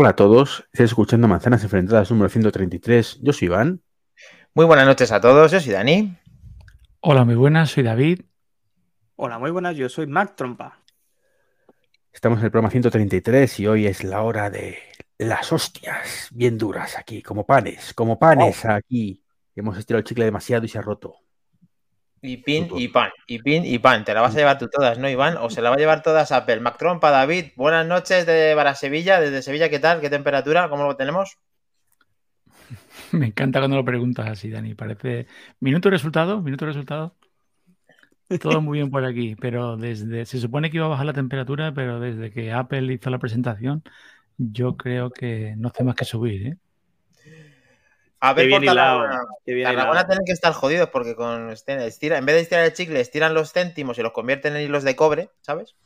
Hola a todos, estoy escuchando Manzanas Enfrentadas número 133. Yo soy Iván. Muy buenas noches a todos, yo soy Dani. Hola, muy buenas, soy David. Hola, muy buenas, yo soy Mark Trompa. Estamos en el programa 133 y hoy es la hora de las hostias bien duras aquí, como panes, como panes aquí. Hemos estirado el chicle demasiado y se ha roto. Y pin y pan, y pin y pan. Te la vas a llevar tú todas, ¿no, Iván? O se la va a llevar todas Apple. Mac Trompa, David, buenas noches de para Sevilla, desde Sevilla, ¿qué tal? ¿Qué temperatura? ¿Cómo lo tenemos? Me encanta cuando lo preguntas así, Dani. Parece. Minuto resultado, minuto resultado. Todo muy bien por aquí, pero desde. Se supone que iba a bajar la temperatura, pero desde que Apple hizo la presentación, yo creo que no hace más que subir, ¿eh? A ver, por Tarragona. Tarragona tienen que estar jodidos porque con estira- en vez de estirar el chicle, estiran los céntimos y los convierten en hilos de cobre, ¿sabes?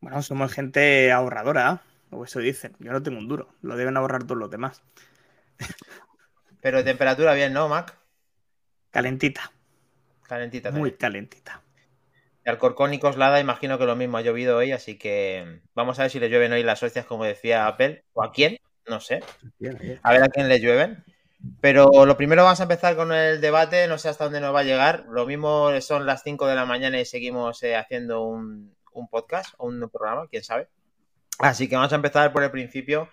Bueno, somos gente ahorradora, o eso dicen. Yo no tengo un duro, lo deben ahorrar todos los demás. Pero de temperatura bien, ¿no, Mac? Calentita, Calentita muy también. calentita. De Alcorcón y Coslada, imagino que lo mismo ha llovido hoy, así que vamos a ver si le llueven hoy las hostias, como decía Apple, o a quién, no sé. A ver a quién le llueven. Pero lo primero vamos a empezar con el debate, no sé hasta dónde nos va a llegar. Lo mismo son las 5 de la mañana y seguimos eh, haciendo un, podcast o un programa, quién sabe. Así que vamos a empezar por el principio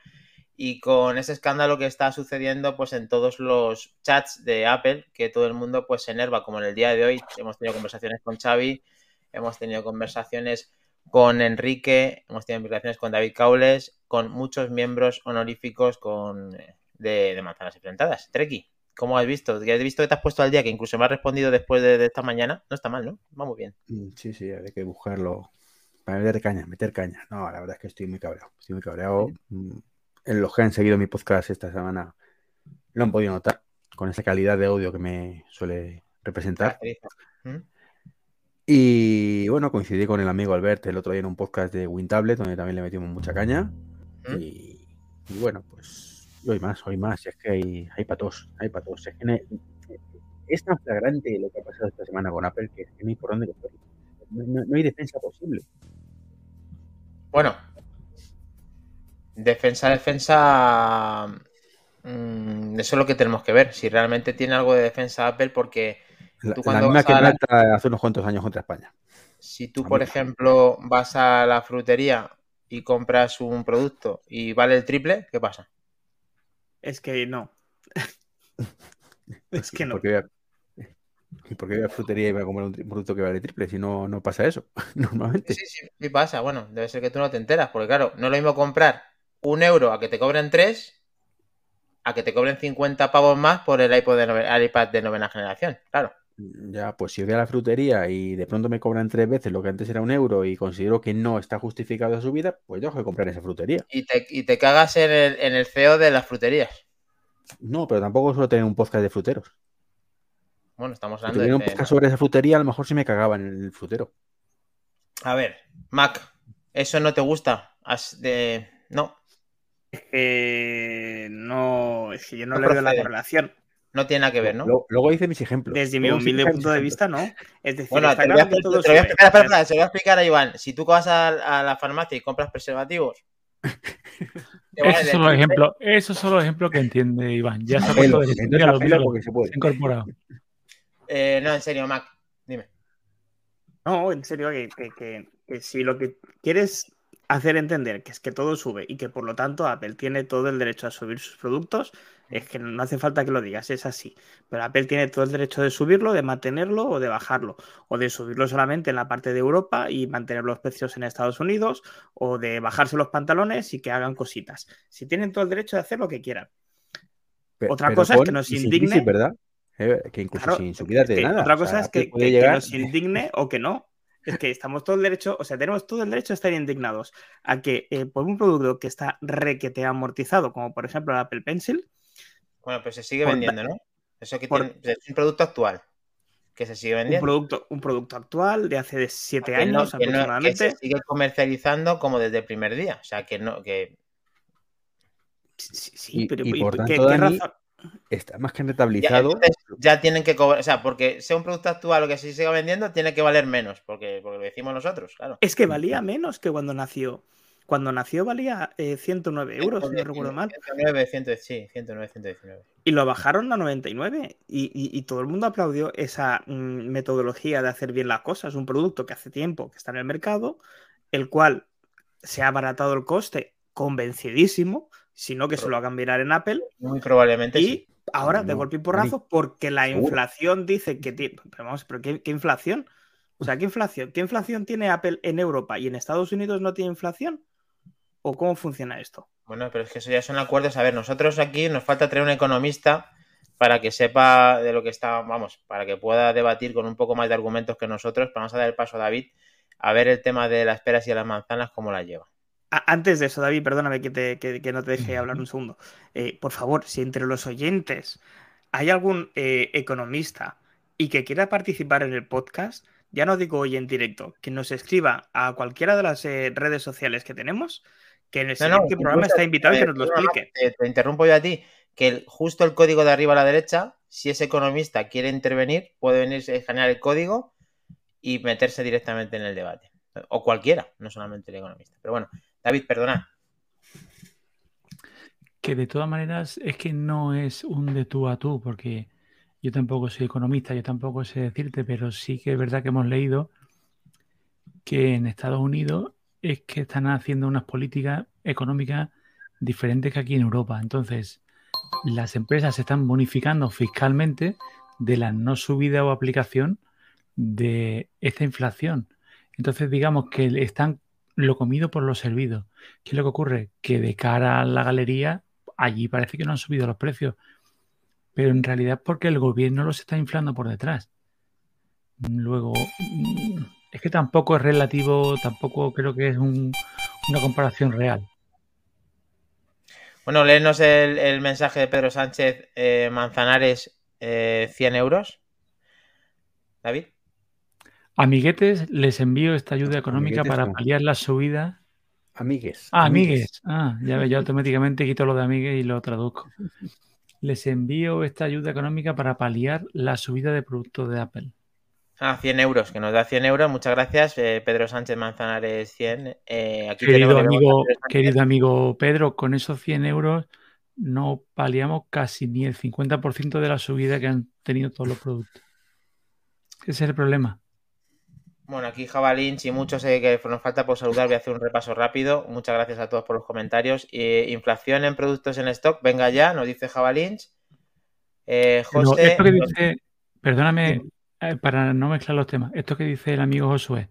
y con ese escándalo que está sucediendo pues en todos los chats de Apple, que todo el mundo pues se enerva, como en el día de hoy. Hemos tenido conversaciones con Xavi, hemos tenido conversaciones con Enrique, hemos tenido conversaciones con David Caules, con muchos miembros honoríficos con, eh, de, de Manzanas Enfrentadas. Treki, ¿cómo has visto? He visto que te has puesto al día, que incluso me has respondido después de, de esta mañana. No está mal, ¿no? Va muy bien. Mm, Sí, sí, hay que buscarlo. Para meter caña, meter caña. No, la verdad es que estoy muy cabreado. Estoy muy cabreado. Mm, En los que han seguido mi podcast esta semana lo han podido notar con esa calidad de audio que me suele representar. ¿Mm? Y bueno, coincidí con el amigo Albert el otro día en un podcast de WinTablet, donde también le metimos mucha caña. ¿Mm? Y, y bueno, pues y hoy más, hoy más. Es que hay, hay patos, hay patos. Es, que no hay- es tan flagrante lo que ha pasado esta semana con Apple que es que no hay por dónde cogerlo. No, hay defensa posible. Bueno, defensa, defensa. mm, eso es lo que tenemos que ver. Si realmente tiene algo de defensa Apple, porque La, Tú la cuando misma que la- hace unos cuantos años contra España. si tú, por ejemplo, vas a la frutería y compras un producto y vale el triple, ¿qué pasa? Es que no. es que ¿Y no. por qué voy a- ¿Y por qué voy a frutería y voy a comprar un producto que vale triple? Si no, no pasa eso, normalmente. Sí, sí, sí pasa. Bueno, debe ser que tú no te enteras, porque claro, no es lo mismo comprar un euro a que te cobren tres, a que te cobren 50 pavos más por el iPod de el iPad de novena generación. Claro. Ya, pues si voy a la frutería y de pronto me cobran tres veces lo que antes era un euro y considero que no está justificado su vida, pues dejo de comprar esa frutería. Y te, y te cagas en el, en el CEO de las fruterías. No, pero tampoco suelo tener un podcast de fruteros. Bueno, estamos Si hablando tuviera un de... podcast sobre esa frutería, a lo mejor sí me cagaba en el frutero. A ver, Mac, ¿eso no te gusta? Has de... No, Es que no. Es que yo no, No le veo la correlación. No tiene nada que ver, ¿no? Luego, luego hice mis ejemplos. Desde mi humilde punto de vista, no. Es decir, Bueno, te voy a, todo te voy explicar, espera, espera, se lo voy a explicar a Iván. Si tú vas a, a la farmacia y compras preservativos... Esos el son los ejemplos, esos son los ejemplos que entiende Iván. Ya se ha puesto de porque se puede. Incorporado. Eh, no, en serio, Mac, dime. No, en serio, que, que- que- que si lo que quieres hacer entender que es que todo sube y que por lo tanto Apple tiene todo el derecho a subir sus productos, es que no hace falta que lo digas, es así. Pero Apple tiene todo el derecho de subirlo, de mantenerlo o de bajarlo, o de subirlo solamente en la parte de Europa y mantener los precios en Estados Unidos, o de bajarse los pantalones y que hagan cositas. Si tienen todo el derecho de hacer lo que quieran. Otra pero cosa es que nos indigne- crisis, ¿verdad? Eh, que incluso Claro, sin subida de nada. Otra O cosa sea, es que, que- nos indigne o que no. Es que estamos todo el derecho, o sea, tenemos todo el derecho a estar indignados a que eh, por un producto que está requete amortizado, como por ejemplo el Apple Pencil, Bueno, pues se sigue vendiendo, ¿no? Eso que por- tiene- es un producto actual que se sigue un vendiendo. producto, un producto actual de hace de siete Que no- años que no- que aproximadamente. se sigue comercializando como desde el primer día. O sea, que no, que Sí, sí, Y- pero y ¿y por qué- tanto, qué Dani, razón? Está más que rentabilizado. ya tienen que cobrar. O sea, porque sea un producto actual o que se siga vendiendo, tiene que valer menos. Porque, porque lo decimos nosotros, claro. Es que valía menos que cuando nació. Cuando nació valía 109 eh, euros, si no recuerdo mal. 109, 100, sí, 109, 119. Y lo bajaron a 99 y, y, todo el mundo aplaudió esa mm, metodología de hacer bien las cosas. Un producto que hace tiempo que está en el mercado, el cual se ha abaratado el coste convencidísimo, sino que se lo hagan mirar en Apple. Muy probablemente. Y ahora, de golpe y porrazo, porque la inflación dice que tiene. Pero vamos, pero ¿qué, inflación? O sea, ¿qué inflación? ¿Qué inflación tiene Apple en Europa y en Estados Unidos no tiene inflación? ¿O cómo funciona esto? Bueno, pero es que eso ya son acuerdos. A ver, nosotros aquí nos falta traer un economista para que sepa de lo que está, vamos, para que pueda debatir con un poco más de argumentos que nosotros. Vamos a dar el paso a David a ver el tema de las peras y las manzanas, cómo la lleva. Antes de eso, David, perdóname que, no te deje hablar un segundo. Eh, por favor, si entre los oyentes hay algún eh, economista y que quiera participar en el podcast, ya no digo hoy en directo, que nos escriba a cualquiera de las eh, redes sociales que tenemos, que en el siguiente programa está invitado y que nos lo explique. Te, interrumpo yo a ti, que justo el código de arriba a la derecha, si ese economista quiere intervenir, puede venir a escanear el código y meterse directamente en el debate. O cualquiera, no solamente el economista. Pero bueno, David, perdona. Que de todas maneras es que no es un de tú a tú, porque yo tampoco soy economista, yo tampoco sé decirte, pero sí que es verdad que hemos leído que en Estados Unidos es que están haciendo unas políticas económicas diferentes que aquí en Europa. Entonces, las empresas se están bonificando fiscalmente de la no subida o aplicación de esta inflación. Entonces, digamos que están lo comido por lo servido. ¿Qué es lo que ocurre? Que de cara a la galería, allí parece que no han subido los precios, pero en realidad porque el gobierno los está inflando por detrás. Luego, es que tampoco es relativo, tampoco creo que es una comparación real. Bueno, léenos el, mensaje de Pedro Sánchez eh, Manzanares, 100 eh, euros. David. Amiguetes, les envío esta ayuda económica para paliar la subida. Amigues. Ah, amigues. Ah, ya ve, yo automáticamente quito lo de amigues y lo traduzco. Les envío esta ayuda económica para paliar la subida de productos de Apple. Ah, 100 euros, que nos da 100 euros. Muchas gracias, eh, Pedro Sánchez Manzanares 100. Eh, querido, amigo, querido amigo Pedro, con esos 100 euros no paliamos casi ni el 50% de la subida que han tenido todos los productos. Ese es el problema. Bueno, aquí Jabalín y muchos eh, que nos falta por saludar, voy a hacer un repaso rápido. Muchas gracias a todos por los comentarios. inflación en productos en stock, venga ya, nos dice Jabalín. Eh, José. esto que dice, perdóname, eh, para no mezclar los temas, esto que dice el amigo Josué,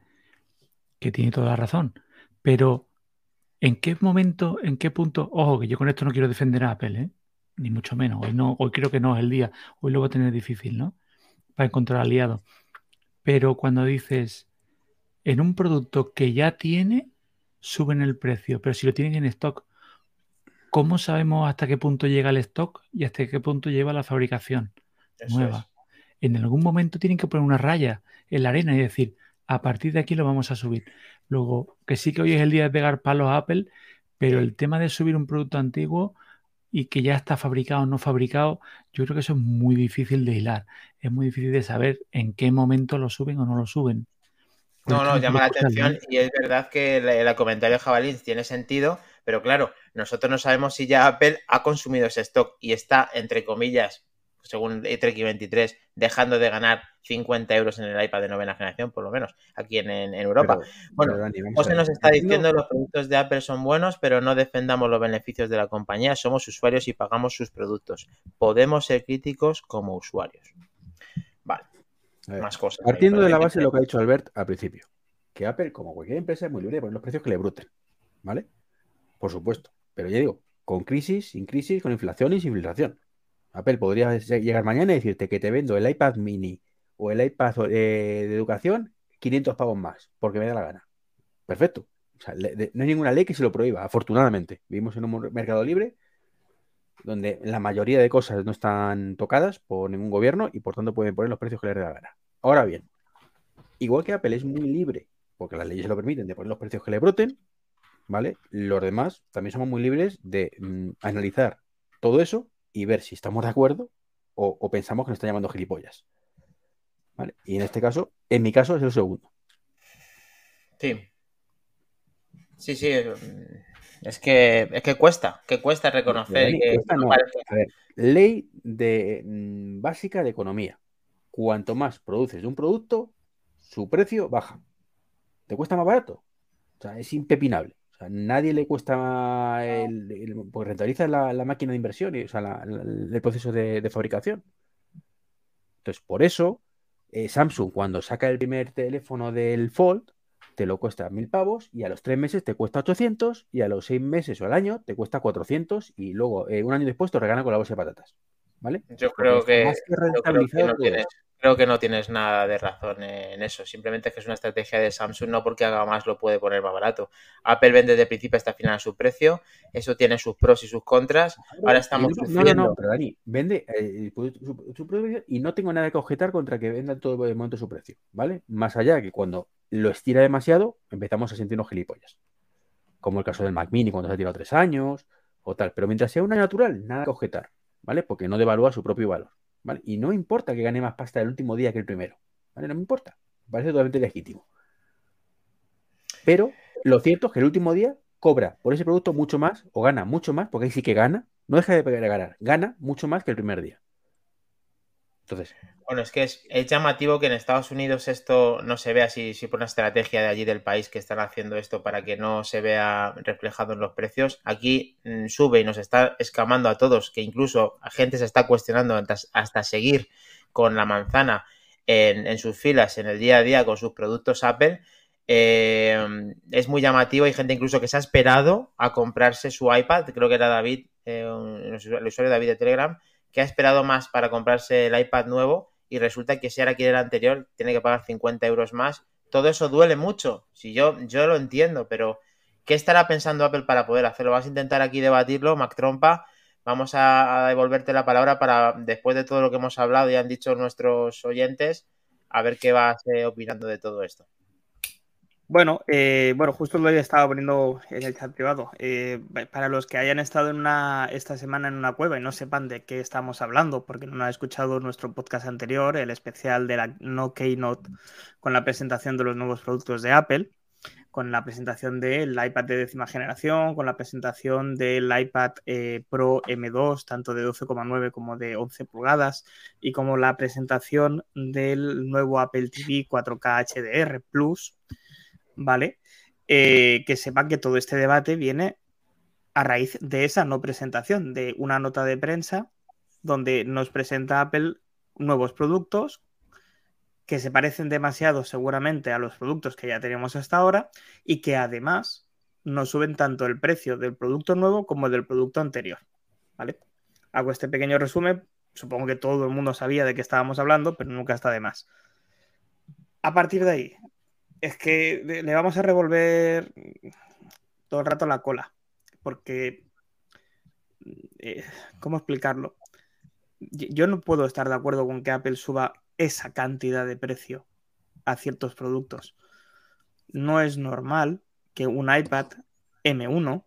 que tiene toda la razón, pero ¿en qué momento, en qué punto? Ojo, que yo con esto no quiero defender a Apple, ¿eh? ni mucho menos. Hoy, no, hoy creo que no es el día, hoy lo voy a tener difícil, ¿no? Para encontrar aliados. Pero cuando dices, en un producto que ya tiene, suben el precio, pero si lo tienen en stock, ¿cómo sabemos hasta qué punto llega el stock y hasta qué punto lleva la fabricación nueva? En algún momento tienen que poner una raya en la arena y decir, a partir de aquí lo vamos a subir. Luego, que sí que hoy es el día de pegar palos a Apple, pero el tema de subir un producto antiguo y que ya está fabricado o no fabricado, yo creo que eso es muy difícil de hilar. Es muy difícil de saber en qué momento lo suben o no lo suben. No, no, llama la atención y es verdad que el, comentario de Jabalín tiene sentido, pero claro, nosotros no sabemos si ya Apple ha consumido ese stock y está, entre comillas, según Trek 23, dejando de ganar 50 euros en el iPad de novena generación, por lo menos, aquí en, Europa. bueno, José nos está diciendo que los productos de Apple son buenos, pero no defendamos los beneficios de la compañía, somos usuarios y pagamos sus productos. Podemos ser críticos como usuarios. Vale. Más cosas. Partiendo de la base de lo que ha dicho Albert al principio, que Apple, como cualquier empresa, es muy libre de poner los precios que le bruten. ¿Vale? Por supuesto. Pero ya digo, con crisis, sin crisis, con inflación y sin inflación. Apple podría llegar mañana y decirte que te vendo el iPad mini o el iPad eh, de educación 500 pavos más, porque me da la gana. Perfecto. no hay ninguna ley que se lo prohíba, afortunadamente. Vivimos en un mercado libre donde la mayoría de cosas no están tocadas por ningún gobierno y por tanto pueden poner los precios que les dé la gana. Ahora bien, igual que Apple es muy libre, porque las leyes lo permiten, de poner los precios que le broten, ¿vale? Los demás también somos muy libres de mm, analizar todo eso y ver si estamos de acuerdo o, pensamos que nos están llamando gilipollas. ¿Vale? Y en este caso, en mi caso, es el segundo. Sí. Sí, sí. Es que, es que cuesta, que cuesta reconocer que. A ver, ley de, mm, básica de economía. Cuanto más produces de un producto, su precio baja. ¿Te cuesta más barato? O sea, es impepinable. Sea, nadie le cuesta el, porque rentabiliza la, máquina de inversión y o sea, el proceso de, fabricación. Entonces, por eso, eh, Samsung, cuando saca el primer teléfono del Fold, te lo cuesta mil pavos y a los tres meses te cuesta 800 y a los seis meses o al año te cuesta 400 y luego eh, un año después te regala con la bolsa de patatas. ¿Vale? Yo creo que, creo que no tienes nada de razón en eso. Simplemente es que es una estrategia de Samsung, no porque haga más lo puede poner más barato. Apple vende desde principio hasta final a su precio. Eso tiene sus pros y sus contras. Ahora estamos no, no, no, pero Dani, vende eh, su, precio y no tengo nada que objetar contra que venda todo el momento su precio, ¿vale? Más allá que cuando lo estira demasiado, empezamos a sentirnos gilipollas. Como el caso del Mac Mini cuando se ha tirado tres años o tal. Pero mientras sea una natural, nada que objetar, ¿vale? Porque no devalúa su propio valor. Y no importa que gane más pasta el último día que el primero. No me importa, me parece totalmente legítimo. Pero lo cierto es que el último día cobra por ese producto mucho más, o gana mucho más, porque ahí sí que gana, no deja de ganar, gana mucho más que el primer día. Entonces. Bueno, es que es, llamativo que en Estados Unidos esto no se vea si, si por una estrategia de allí del país que están haciendo esto para que no se vea reflejado en los precios. Aquí mm, sube y nos está escamando a todos, que incluso a gente se está cuestionando hasta, seguir con la manzana en, sus filas en el día a día con sus productos Apple. Eh, es muy llamativo. Hay gente incluso que se ha esperado a comprarse su iPad. Creo que era David, eh, el usuario David de Telegram, que ha esperado más para comprarse el iPad nuevo y resulta que si ahora quiere el anterior tiene que pagar 50 euros más. Todo eso duele mucho. Si yo, yo lo entiendo, pero ¿qué estará pensando Apple para poder hacerlo? Vas a intentar aquí debatirlo, Mac Trompa. Vamos a, devolverte la palabra para, después de todo lo que hemos hablado y han dicho nuestros oyentes, a ver qué vas eh, opinando de todo esto. Bueno, eh, bueno, justo lo he estado poniendo en el chat privado. Eh, para los que hayan estado en una, esta semana en una cueva y no sepan de qué estamos hablando, porque no han escuchado nuestro podcast anterior, el especial de la No Keynote, con la presentación de los nuevos productos de Apple, con la presentación del iPad de décima generación, con la presentación del iPad eh, Pro M2, tanto de 12,9 como de 11 pulgadas, y como la presentación del nuevo Apple TV 4K HDR Plus ¿vale? Eh, que sepan que todo este debate viene a raíz de esa no presentación, de una nota de prensa donde nos presenta Apple nuevos productos que se parecen demasiado seguramente a los productos que ya teníamos hasta ahora y que además no suben tanto el precio del producto nuevo como del producto anterior. ¿Vale? Hago este pequeño resumen. Supongo que todo el mundo sabía de qué estábamos hablando, pero nunca está de más. A partir de ahí, es que le vamos a revolver todo el rato la cola. Porque, eh, ¿cómo explicarlo? Yo no puedo estar de acuerdo con que Apple suba esa cantidad de precio a ciertos productos. No es normal que un iPad M1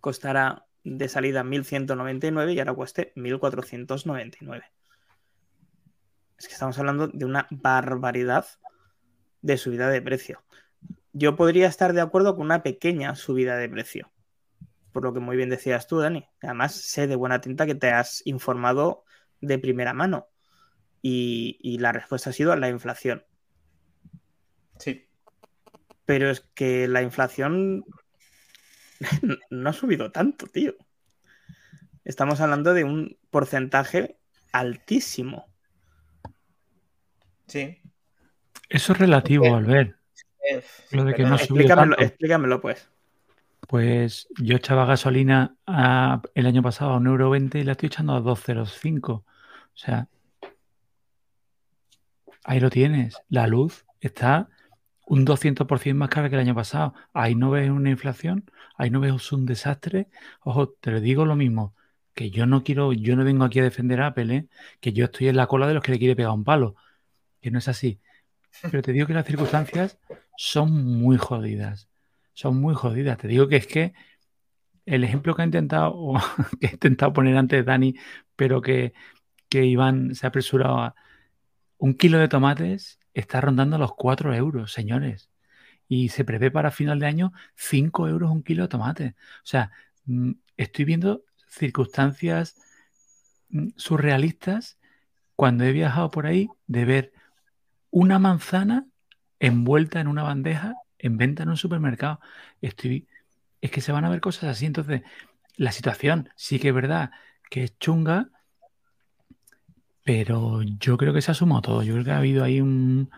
costará de salida 1.199 y ahora cueste 1.499. Es que estamos hablando de una barbaridad de subida de precio. Yo podría estar de acuerdo con una pequeña subida de precio, por lo que muy bien decías tú, Dani. Además, sé de buena tinta que te has informado de primera mano y, la respuesta ha sido la inflación. Sí. Pero es que la inflación no ha subido tanto, tío. Estamos hablando de un porcentaje altísimo. Sí. Eso es relativo, Albert. Lo de que no explícamelo, explícamelo, pues. Pues yo echaba gasolina el año pasado a 1,20€ y la estoy echando a 2,05. O sea, ahí lo tienes. La luz está un 200% más cara que el año pasado. Ahí no ves una inflación, ahí no ves un desastre. Ojo, te lo digo lo mismo, que yo no quiero, yo no vengo aquí a defender a Apple, ¿eh? que yo estoy en la cola de los que le quiere pegar un palo. Que no es así. Pero te digo que las circunstancias son muy jodidas. Son muy jodidas. Te digo que es que el ejemplo que ha intentado, que he intentado poner antes Dani, pero que, que Iván se ha apresurado a. Un kilo de tomates está rondando los 4 euros, señores. y se prevé para final de año 5 euros un kilo de tomate. O sea, mm, estoy viendo circunstancias mm, surrealistas cuando he viajado por ahí de ver una manzana envuelta en una bandeja en venta en un supermercado. Estoy, es que se van a ver cosas así. Entonces, la situación sí que es verdad que es chunga, pero yo creo que se ha sumado todo. Yo creo que ha habido ahí un.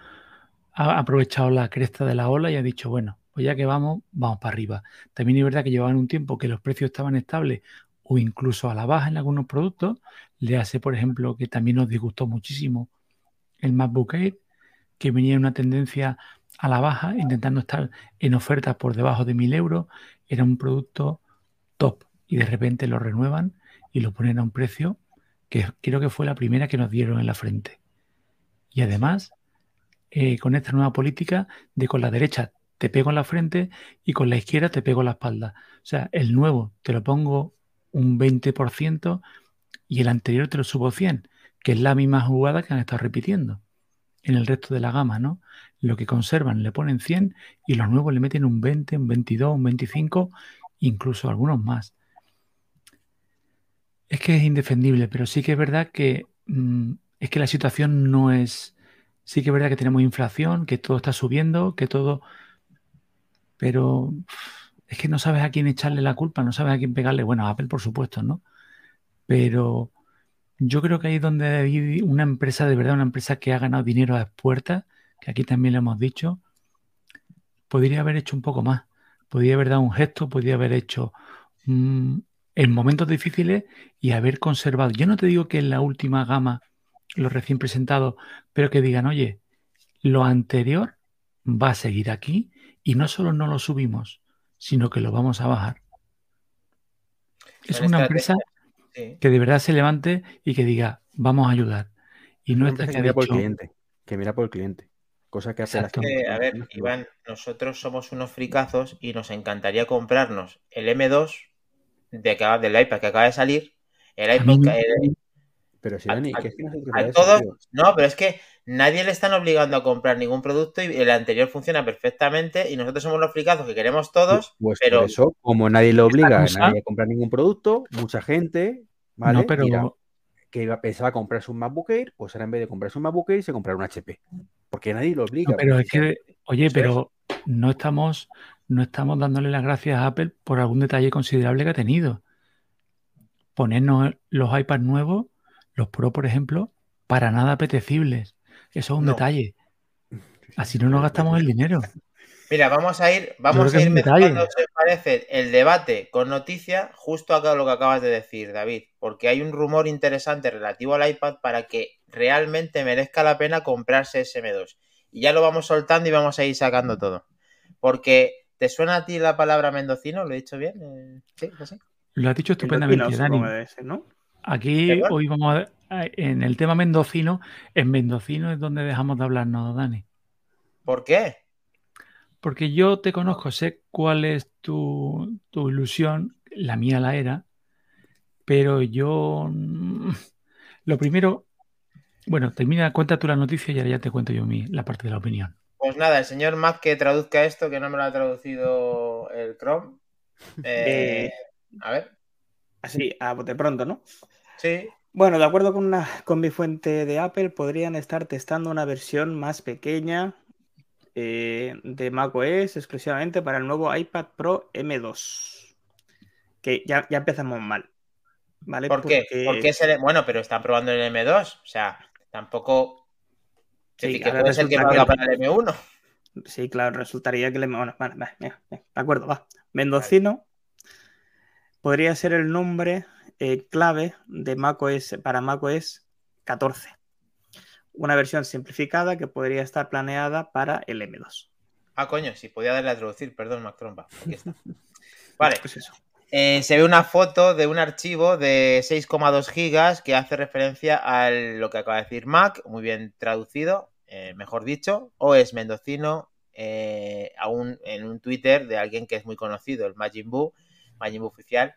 Ha aprovechado la cresta de la ola y ha dicho, bueno, pues ya que vamos, vamos para arriba. También es verdad que llevaban un tiempo que los precios estaban estables o incluso a la baja en algunos productos. Le hace, por ejemplo, que también nos disgustó muchísimo el MacBook Air, que venía en una tendencia a la baja, intentando estar en ofertas por debajo de 1000 euros. Era un producto top y de repente lo renuevan y lo ponen a un precio que creo que fue la primera que nos dieron en la frente. Y además, eh, con esta nueva política de con la derecha te pego en la frente y con la izquierda te pego en la espalda. O sea, el nuevo te lo pongo un 20% y el anterior te lo subo 100, que es la misma jugada que han estado repitiendo en el resto de la gama, ¿no? Lo que conservan le ponen 100 y los nuevos le meten un 20, un 22, un 25, incluso algunos más. Es que es indefendible, pero sí que es verdad que mm, es que la situación no es. Sí que es verdad que tenemos inflación, que todo está subiendo, que todo. Pero es que no sabes a quién echarle la culpa, no sabes a quién pegarle. Bueno, a Apple, por supuesto, ¿no? Pero yo creo que ahí es donde hay una empresa, de verdad, una empresa que ha ganado dinero a las puertas, que aquí también lo hemos dicho, podría haber hecho un poco más. Podría haber dado un gesto, podría haber hecho en momentos difíciles y haber conservado. Yo no te digo que en la última gama, los recién presentados, pero que digan, oye, lo anterior va a seguir aquí y no solo no lo subimos, sino que lo vamos a bajar. Es una empresa que de verdad se levante y que diga, vamos a ayudar. Y no está que, mira por el cliente, que mira por el cliente. Cosa que hace A ver, Iván, nosotros somos unos fricazos y nos encantaría comprarnos el M2 de que, del iPad que acaba de salir, el iPad. pero si Dani, que no, pero es que nadie le están obligando a comprar ningún producto y el anterior funciona perfectamente y nosotros somos los fricazos que queremos todos. Pues pero eso, como nadie le obliga a nadie a comprar ningún producto, mucha gente, ¿vale? pero... que iba, pensaba comprarse un MacBook Air, pues ahora en vez de comprarse un MacBook Air se comprar un HP. Porque nadie lo obliga. pero es que, oye, pero no estamos, no estamos dándole las gracias a Apple por algún detalle considerable que ha tenido. Ponernos los iPads nuevos, los Pro, por ejemplo, para nada apetecibles. Eso es un detalle. Así no nos gastamos el dinero. Mira, vamos a ir, vamos a ir mezclando, si parece, el debate con noticia justo acá lo que acabas de decir, David, porque hay un rumor interesante relativo al iPad para que realmente merezca la pena comprarse ese M2. Y ya lo vamos soltando y vamos a ir sacando todo. Porque ¿Te suena a ti la palabra mendocino? ¿Lo he dicho bien? Eh, sí, así. Lo has dicho estupendamente, Dani. Aquí hoy vamos a en el tema mendocino, en mendocino es donde dejamos de hablarnos, Dani. ¿Por qué? Porque yo te conozco, sé cuál es tu, ilusión, la mía la era, pero yo mm, lo primero, bueno, termina, cuenta tú la noticia y ahora ya te cuento yo mi, la parte de la opinión. Pues nada, el señor Mac que traduzca esto, que no me lo ha traducido el Chrome. Eh, a ver. Así, a bote pronto, ¿no? Sí. Bueno, de acuerdo con, una, con mi fuente de Apple, podrían estar testando una versión más pequeña eh, de macOS exclusivamente para el nuevo iPad Pro M2. Que ya, ya empezamos mal. ¿Vale? ¿Por qué? Porque... se Bueno, pero están probando el M2. O sea, tampoco Sí, que puede ser que valga para el M1. Sí, claro, resultaría que el M1. Bueno, de acuerdo, va. Mendocino podría ser el nombre eh, clave de macOS para macOS 14. Una versión simplificada que podría estar planeada para el M2. Ah, coño, sí, podía darle a traducir, perdón, Mac Trompa. Aquí está. Vale. Pues eso. Eh, se ve una foto de un archivo de 6,2 gigas que hace referencia a lo que acaba de decir Mac, muy bien traducido, eh, mejor dicho, o es mendocino eh, aún en un Twitter de alguien que es muy conocido, el Majin Buu, Majin Buu oficial,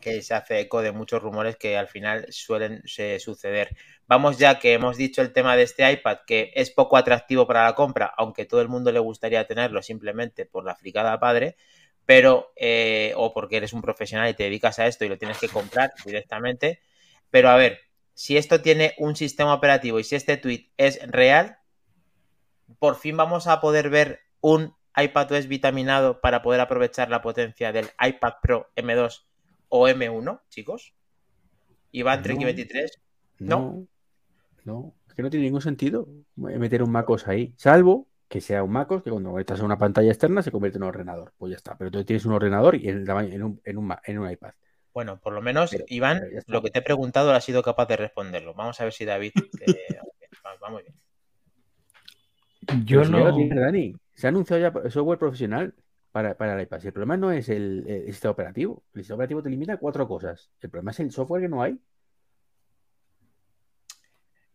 que se hace eco de muchos rumores que al final suelen suceder. Vamos ya que hemos dicho el tema de este iPad, que es poco atractivo para la compra, aunque todo el mundo le gustaría tenerlo simplemente por la fricada padre, pero, eh, o porque eres un profesional y te dedicas a esto y lo tienes que comprar directamente. Pero a ver, si esto tiene un sistema operativo y si este tweet es real, por fin vamos a poder ver un iPadOS vitaminado para poder aprovechar la potencia del iPad Pro M2 o M1, chicos. Iván Trek 23. No. No, es que no tiene ningún sentido meter un MacOS ahí, salvo que sea un MacOS que cuando conectas a una pantalla externa se convierte en un ordenador. Pues ya está, pero tú tienes un ordenador y en, un, en, un, en un iPad. Bueno, por lo menos, Iván, lo que te he preguntado ha sido capaz de responderlo. Vamos a ver si David. Vamos bien. Yo no. Dani. Se ha anunciado ya software profesional para, para el iPad. el problema no es el, sistema operativo. El sistema operativo te limita a cuatro cosas. El problema es el software que no hay.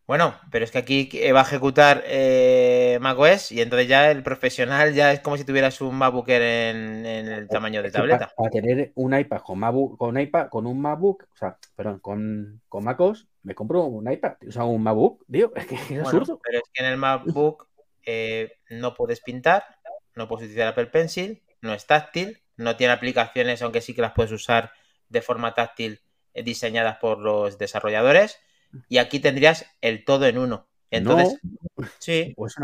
Bueno, pero es que aquí va a ejecutar eh, macOS y entonces ya el profesional ya es como si tuvieras un MacBook en, el tamaño de tableta. Para, tener un iPad con MacBook, con iPad, con un MacBook, o sea, perdón, con, con macOS, me compro un iPad, o sea, un MacBook, digo, es que es absurdo. Pero es que en el MacBook eh, no puedes pintar, no puedes utilizar Apple Pencil, no es táctil, no tiene aplicaciones, aunque sí que las puedes usar de forma táctil eh, diseñadas por los desarrolladores. Y aquí tendrías el todo en uno. Entonces, sí, pues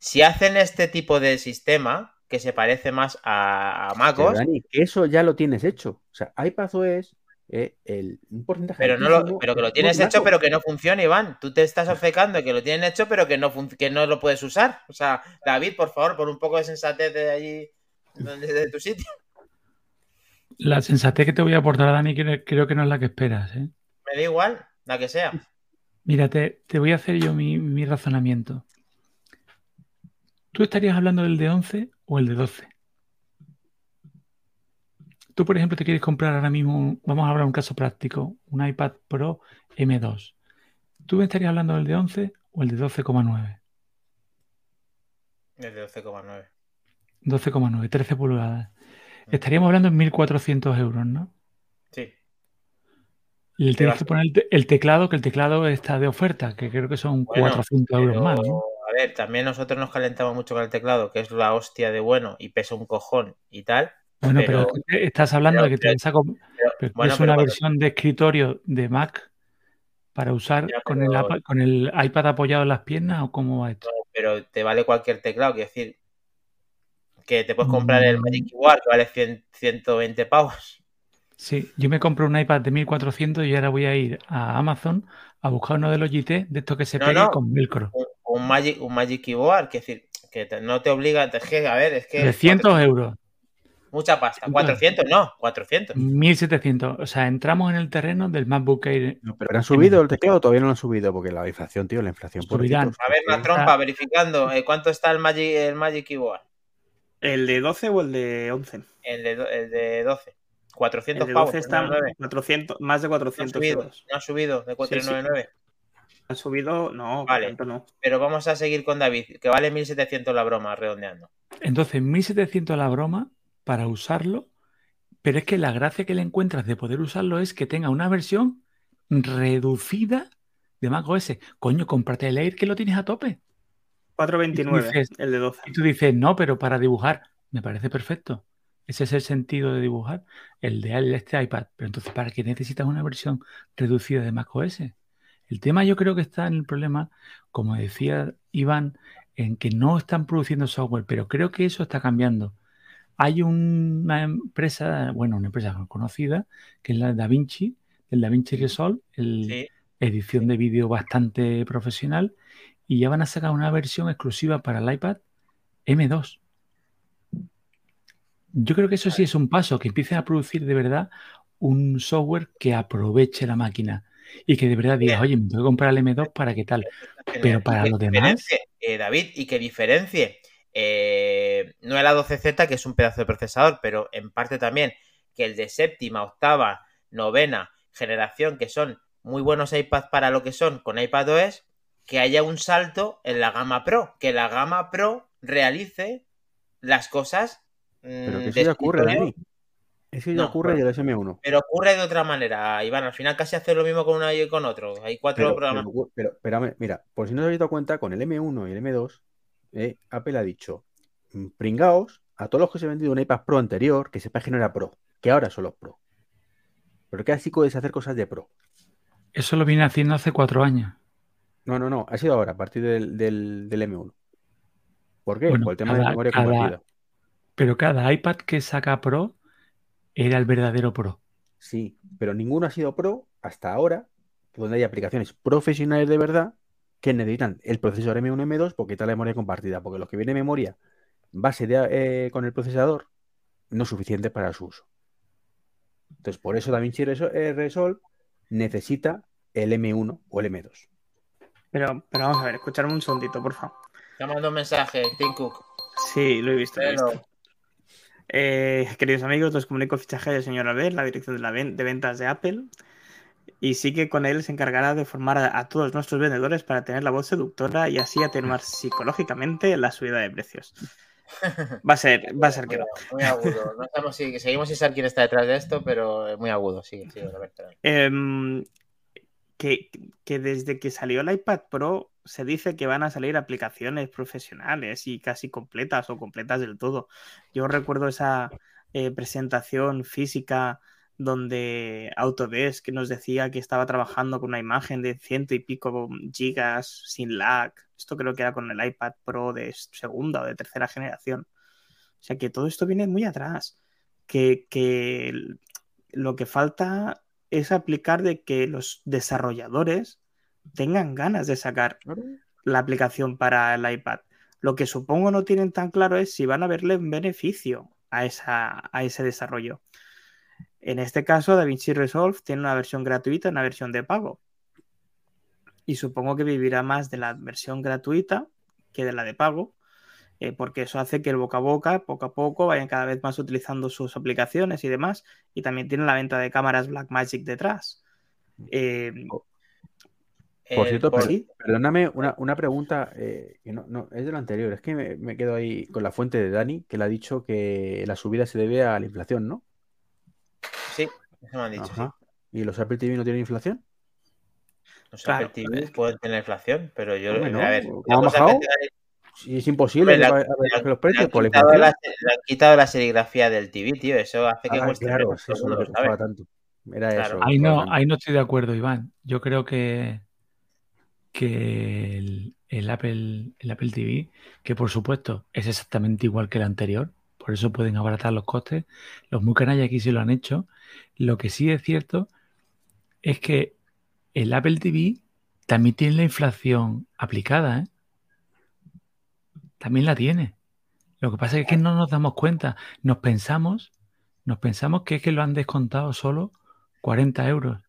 si, hacen, este tipo de sistema que se parece más a, MacOS. eso ya lo tienes hecho. O sea, iPadOS eh, el, un porcentaje. Pero, no lo, pero que lo tienes hecho, pero que no funciona, Iván. Tú te estás obcecando que lo tienen hecho, pero que no, que no lo puedes usar. O sea, David, por favor, por un poco de sensatez de allí, de tu sitio. La sensatez que te voy a aportar, Dani, creo que no es la que esperas. ¿eh? Me da igual, la que sea. Mira, te, voy a hacer yo mi, mi razonamiento. ¿Tú estarías hablando del de 11 o el de 12? Tú, por ejemplo, te quieres comprar ahora mismo, vamos a hablar un caso práctico, un iPad Pro M2. ¿Tú me estarías hablando del de 11 o el de 12,9? El de 12,9. 12,9, 13 pulgadas. Estaríamos hablando en 1.400 euros, ¿no? Sí. Y tienes que poner el teclado, que el teclado está de oferta, que creo que son 400 euros más, ¿no? A ver, también nosotros nos calentamos mucho con el teclado, que es la hostia de bueno y pesa un cojón y tal. Bueno, pero, estás hablando de que te es una versión de escritorio de Mac para usar con, el, con el iPad apoyado en las piernas o cómo va esto. pero te vale cualquier teclado, quiero decir que te puedes comprar el mm. Magic Keyboard que vale 120 pavos. Sí, yo me compro un iPad de 1400 y ahora voy a ir a Amazon a buscar uno de los GT de estos que se no, con velcro. Un, Magic, un Magic Keyboard, que decir, que no te obliga, es que, a ver, es que... 300 euros. Mucha pasta. 400, no, 400. 1700. O sea, entramos en el terreno del MacBook Air. pero han subido el teclado todavía no lo han subido porque la inflación, tío, la inflación. Por a ver, la trompa, verificando. Eh, ¿Cuánto está el Magic, el Magic Keyboard? ¿El de 12 o el de 11? El de, el de 12. 400 el de 12 está 400, más de 400 no ha subido, No ha subido de 499. Ha subido, no, vale. no. Pero vamos a seguir con David, que vale 1700 la broma, redondeando. Entonces, 1700 la broma para usarlo, pero es que la gracia que le encuentras de poder usarlo es que tenga una versión reducida de macOS. Coño, cómprate el Air que lo tienes a tope. 429, el de 12. Y tú dices, no, pero para dibujar, me parece perfecto. Ese es el sentido de dibujar, el de este iPad. Pero entonces, ¿para qué necesitas una versión reducida de macOS? El tema yo creo que está en el problema, como decía Iván, en que no están produciendo software, pero creo que eso está cambiando. Hay una empresa, bueno, una empresa conocida, que es la de DaVinci, el DaVinci Resolve, el, edición de vídeo bastante profesional, y ya van a sacar una versión exclusiva para el iPad M2. Yo creo que eso sí es un paso, que empiecen a producir de verdad un software que aproveche la máquina y que de verdad diga, oye, me tengo que comprar el M2 para qué tal. Pero para lo demás. Eh, David, y que diferencie eh, no el A12Z, que es un pedazo de procesador, pero en parte también que el de séptima, octava, novena generación, que son muy buenos iPads para lo que son con iPadOS, que haya un salto en la gama Pro, que la gama Pro realice las cosas. Mm, pero que eso ya ocurre, Dani. Eso ya ocurre en el SM1. Pero ocurre de otra manera, Iván. Al final casi hace lo mismo con uno y con otro. Hay cuatro programas. Pero, pero, mira, por si no os habéis dado cuenta, con el M1 y el M2, eh, Apple ha dicho, mm, pringaos a todos los que se han vendido un iPad Pro anterior, que sepa que no era Pro, que ahora son los Pro. Pero que así puedes hacer cosas de Pro. Eso lo viene haciendo hace cuatro años. No, no, no. Ha sido ahora, a partir del, del, M1. ¿Por qué? Por el tema de memoria compartida. Pero cada iPad que saca Pro era el verdadero Pro. Sí, pero ninguno ha sido Pro hasta ahora, donde hay aplicaciones profesionales de verdad que necesitan el procesador M1 M2 porque está la memoria compartida, porque los que viene memoria base de, eh, con el procesador no es suficiente para su uso. Entonces, por eso DaVinci eh, Resolve necesita el M1 o el M2. Pero, pero vamos a ver, escucharme un sondito, por favor. Te mando un mensaje, Tim Cook. Sí, lo he visto. Lo he visto. Eh, queridos amigos, os comunico fichaje del señor Abel, la dirección de, la de ventas de Apple. Y sí que con él se encargará de formar a, todos nuestros vendedores para tener la voz seductora y así atenuar psicológicamente la subida de precios. Va a ser, va a ser que no. Muy agudo. No sabemos si seguimos sin saber quién está detrás de esto, pero muy agudo, sí, sí, eh, que, que desde que salió el iPad Pro se dice que van a salir aplicaciones profesionales y casi completas o completas del todo. Yo recuerdo esa eh, presentación física donde Autodesk nos decía que estaba trabajando con una imagen de ciento y pico gigas sin lag. Esto creo que era con el iPad Pro de segunda o de tercera generación. O sea que todo esto viene muy atrás. Que, que lo que falta es aplicar de que los desarrolladores tengan ganas de sacar la aplicación para el iPad. Lo que supongo no tienen tan claro es si van a verle un beneficio a, esa, a ese desarrollo. En este caso, DaVinci Resolve tiene una versión gratuita y una versión de pago. Y supongo que vivirá más de la versión gratuita que de la de pago, eh, porque eso hace que el boca a boca, poco a poco, vayan cada vez más utilizando sus aplicaciones y demás. Y también tiene la venta de cámaras Blackmagic detrás. Eh, por cierto, perdóname una, pregunta eh, que no, es de lo anterior. Es que me, quedo ahí con la fuente de Dani, que le ha dicho que la subida se debe a la inflación, ¿no? Sí, eso me han dicho. ¿Y los Apple TV no tienen inflación? Los Apple TV pueden tener inflación, pero yo. a ver, ¿cómo han bajado? Si es imposible que, los precios la. Le han quitado la serigrafía del TV, tío. Eso hace que ah, cueste. Claro, eso no lo tanto. Era eso. Ahí no, ahí no estoy de acuerdo, Iván. Yo creo que que el, Apple, el Apple TV, que por supuesto es exactamente igual que el anterior, por eso pueden abaratar los costes. Los muy canallas aquí sí lo han hecho. Lo que sí es cierto es que el Apple TV también tiene la inflación aplicada, ¿eh? También la tiene. Lo que pasa es que no nos damos cuenta. Nos pensamos, nos pensamos que es que lo han descontado solo 40 euros.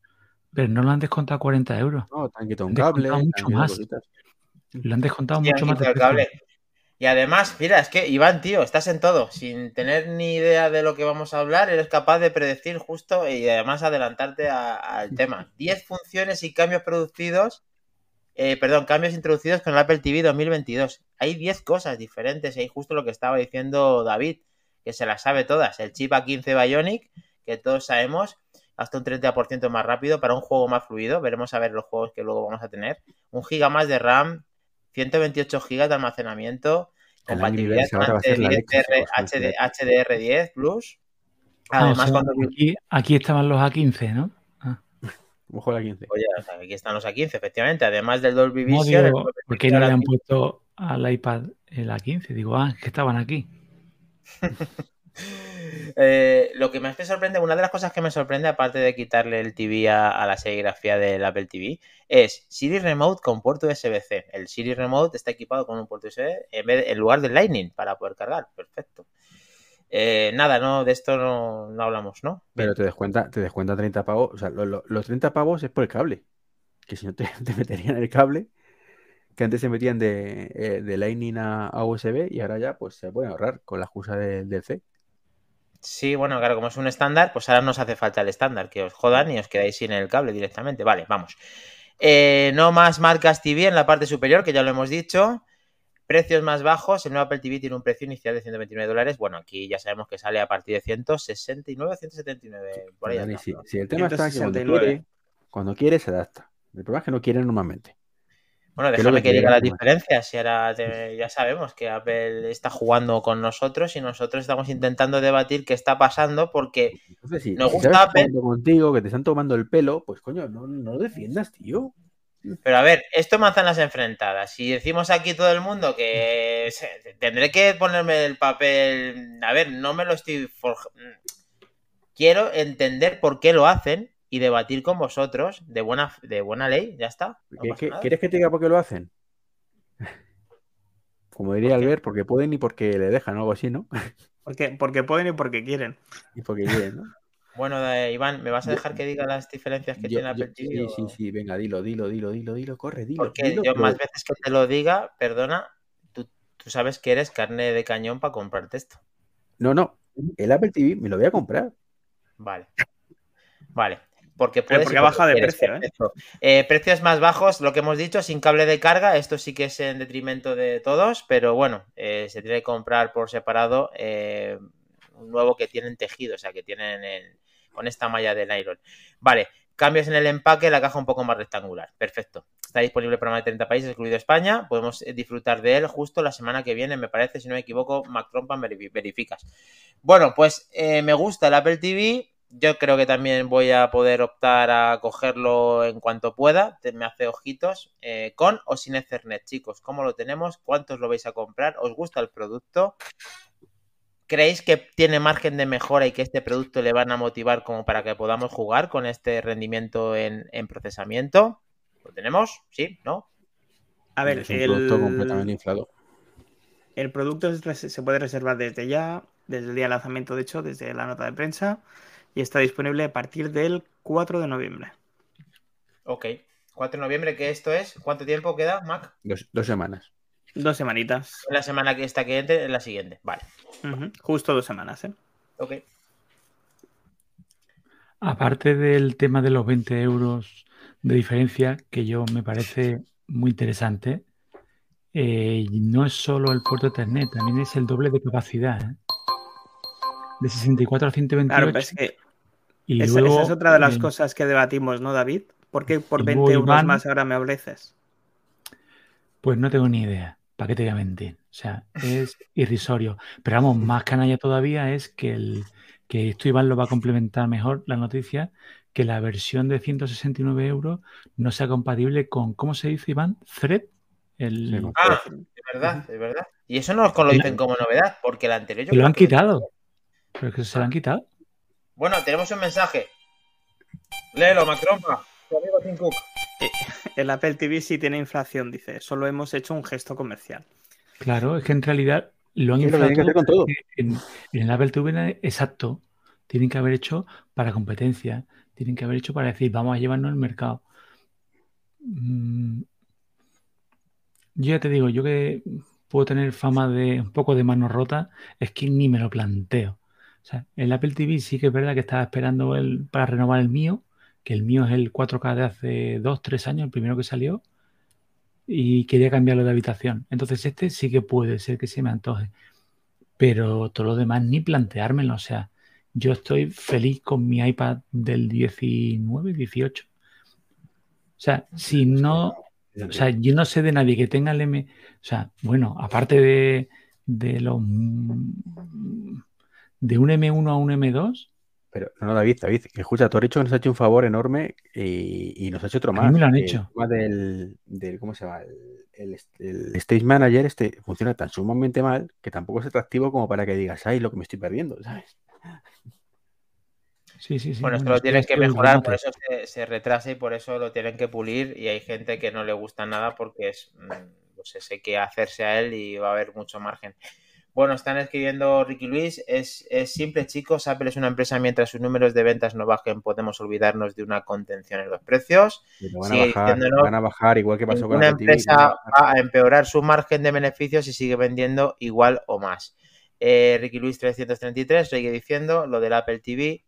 Pero no lo han descontado 40 euros. No, te han quitado un cable. Mucho más. Lo han descontado mucho más. De cable. Y además, mira, es que Iván, tío, estás en todo. Sin tener ni idea de lo que vamos a hablar, eres capaz de predecir justo y además adelantarte al tema. 10 funciones y cambios producidos, eh, perdón, cambios introducidos con el Apple TV 2022. Hay 10 cosas diferentes y justo lo que estaba diciendo David, que se las sabe todas. El chip A15 Bionic, que todos sabemos, hasta un 30% más rápido para un juego más fluido. Veremos a ver los juegos que luego vamos a tener. Un giga más de RAM, 128 gigas de almacenamiento, compatibilidad con HDR10 Plus. Ah, Además, cuando... aquí, estaban los A15, ¿no? Ojo la 15. Oye, aquí están los A15, efectivamente. Además del Dolby Vision. ¿Por qué no le han puesto al iPad el A15? Digo, ah, que estaban aquí. Eh, lo que más me sorprende, una de las cosas que me sorprende, aparte de quitarle el TV a, la serigrafía del Apple TV, es Siri Remote con puerto USB-C. El Siri Remote está equipado con un puerto USB en, lugar del Lightning para poder cargar. Perfecto. Eh, nada, no, de esto no, hablamos, ¿no? Pero te descuenta, te descuenta 30 pavos. O sea, los 30 pavos es por el cable. Que si no te, meterían el cable, que antes se metían de, eh, Lightning a, USB y ahora ya pues se puede ahorrar con la excusa del C. Sí, bueno, claro, como es un estándar, pues ahora nos hace falta el estándar, que os jodan y os quedáis sin el cable directamente. Vale, vamos. Eh, no más marcas TV en la parte superior, que ya lo hemos dicho. Precios más bajos, el nuevo Apple TV tiene un precio inicial de 129 dólares. Bueno, aquí ya sabemos que sale a partir de 169, 179. Por ahí si, el tema está que cuando quiere, cuando quiere se adapta. El problema es que no quiere normalmente. Bueno, déjame que, diga las diferencias. Si ahora ya sabemos que Apple está jugando con nosotros y nosotros estamos intentando debatir qué está pasando porque nos gusta Apple. contigo, que te están tomando el pelo, pues coño, no, no defiendas, tío. Pero a ver, esto manzanas enfrentadas. Si decimos aquí todo el mundo que tendré que ponerme el papel. A ver, no me lo estoy. Quiero entender por qué lo hacen y debatir con vosotros de buena, de buena ley, ya está. ¿Quieres que te diga por qué lo hacen? Como diría Albert, porque pueden y porque le dejan, algo así, ¿no? Porque, porque pueden y porque quieren. Y porque quieren, ¿no? Bueno, eh, Iván, ¿me vas a dejar que diga las diferencias que tiene Apple TV? Sí, sí, sí, venga, dilo, dilo, dilo, dilo, dilo, corre, dilo. Porque yo más veces que te lo diga, perdona, tú, tú sabes que eres carne de cañón para comprarte esto. No, no, el Apple TV me lo voy a comprar. Vale. Vale porque puede porque baja de precio. ¿eh? ¿eh? precios más bajos, lo que hemos dicho, sin cable de carga. Esto sí que es en detrimento de todos, pero bueno, eh, se tiene que comprar por separado eh, un nuevo que tienen tejido, o sea, que tienen con esta malla de nylon. Vale, cambios en el empaque, la caja un poco más rectangular. Perfecto. Está disponible para más de 30 países, incluido España. Podemos disfrutar de él justo la semana que viene, me parece, si no me equivoco, Mac Trompan verificas. Bueno, pues me gusta el Apple TV yo creo que también voy a poder optar a cogerlo en cuanto pueda. Me hace ojitos. Eh, con o sin Ethernet, chicos. ¿Cómo lo tenemos? ¿Cuántos lo vais a comprar? ¿Os gusta el producto? ¿Creéis que tiene margen de mejora y que este producto le van a motivar como para que podamos jugar con este rendimiento en, procesamiento? ¿Lo tenemos? ¿Sí? ¿No? A ver, es un el producto completamente inflado. El producto se puede reservar desde ya, desde el día de lanzamiento, de hecho, desde la nota de prensa y está disponible a partir del 4 de noviembre. Ok, 4 de noviembre, ¿qué esto es? ¿Cuánto tiempo queda, Mac? Dos, semanas. Dos semanitas. La semana que está que entre, la siguiente, vale. Justo dos semanas, ¿eh? Ok. Aparte del tema de los 20 euros de diferencia, que yo me parece muy interesante, eh, no es solo el puerto de Ethernet, también es el doble de capacidad. ¿eh? De 64 a 128. Claro, es que y esa, es otra de las cosas que debatimos, ¿no, David? ¿Por qué por 20 euros más ahora me ofreces? Pues no tengo ni idea. ¿Para qué te voy a mentir? O sea, es irrisorio. Pero vamos, más canalla todavía es que, el, que esto Iván lo va a complementar mejor la noticia, que la versión de 169 euros no sea compatible con, ¿cómo se dice, Iván? Thread. El... Ah, de verdad, de verdad. Y eso no lo dicen como novedad, porque la anterior... Yo lo han quitado. Pero es que se lo han quitado. Bueno, tenemos un mensaje. Léelo, Macrompa. Tu amigo Tim Cook. Eh, el Apple TV sí tiene inflación, dice. Solo hemos hecho un gesto comercial. Claro, es que en realidad lo han inflado con todo. En, el Apple TV exacto. Tienen que haber hecho para competencia. Tienen que haber hecho para decir, vamos a llevarnos al mercado. Mm, yo ya te digo, yo que puedo tener fama de un poco de mano rota, es que ni me lo planteo. O sea, el Apple TV sí que es verdad que estaba esperando el, para renovar el mío, que el mío es el 4K de hace 2, 3 años, el primero que salió, y quería cambiarlo de habitación. Entonces este sí que puede ser que se me antoje, pero todo lo demás ni planteármelo. O sea, yo estoy feliz con mi iPad del 19, 18. O sea, si no, o sea, yo no sé de nadie que tenga el M, o sea, bueno, aparte de, de los de un M1 a un M2. Pero no, David, David, escucha, tú has dicho que nos ha hecho un favor enorme y, nos ha hecho otro más. me lo han hecho. El del, ¿cómo se llama? El, Stage Manager este funciona tan sumamente mal que tampoco es atractivo como para que digas, ay, lo que me estoy perdiendo, ¿sabes? Sí, sí, sí. Bueno, esto lo tienen que mejorar, por eso se, retrasa y por eso lo tienen que pulir y hay gente que no le gusta nada porque es, mm, pues sé que hacerse a él y va a haber mucho margen. Bueno, están escribiendo Ricky Luis. Es, simple, chicos. Apple es una empresa mientras sus números de ventas no bajen, podemos olvidarnos de una contención en los precios. Van a, bajar, igual que pasó con Una empresa va a empeorar su margen de beneficios y sigue vendiendo igual o más. Eh, Ricky Luis 333 sigue diciendo lo del Apple TV.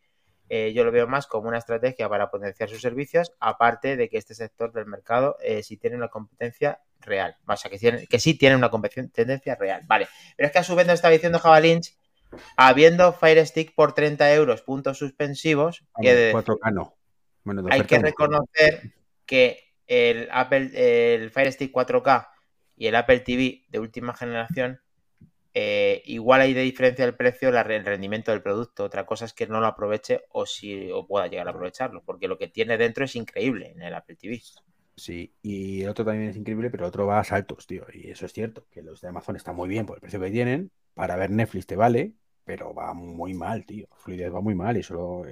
Eh, yo lo veo más como una estrategia para potenciar sus servicios, aparte de que este sector del mercado, eh, si tiene una competencia, real. O sea, que, que sí tienen una competencia real. Vale. Pero es que a su vez nos está diciendo Java Lynch, habiendo Fire Stick por 30 euros, puntos suspensivos, que 4K no. hay que reconocer que el Apple, el Fire Stick 4K y el Apple TV de última generación eh, igual hay de diferencia el precio, el rendimiento del producto. Otra cosa es que no lo aproveche o si o pueda llegar a aprovecharlo, porque lo que tiene dentro es increíble en el Apple TV. Sí, y el otro también es increíble, pero el otro va a saltos, tío. Y eso es cierto, que los de Amazon están muy bien por el precio que tienen. Para ver Netflix te vale, pero va muy mal, tío. Fluidez va muy mal y solo.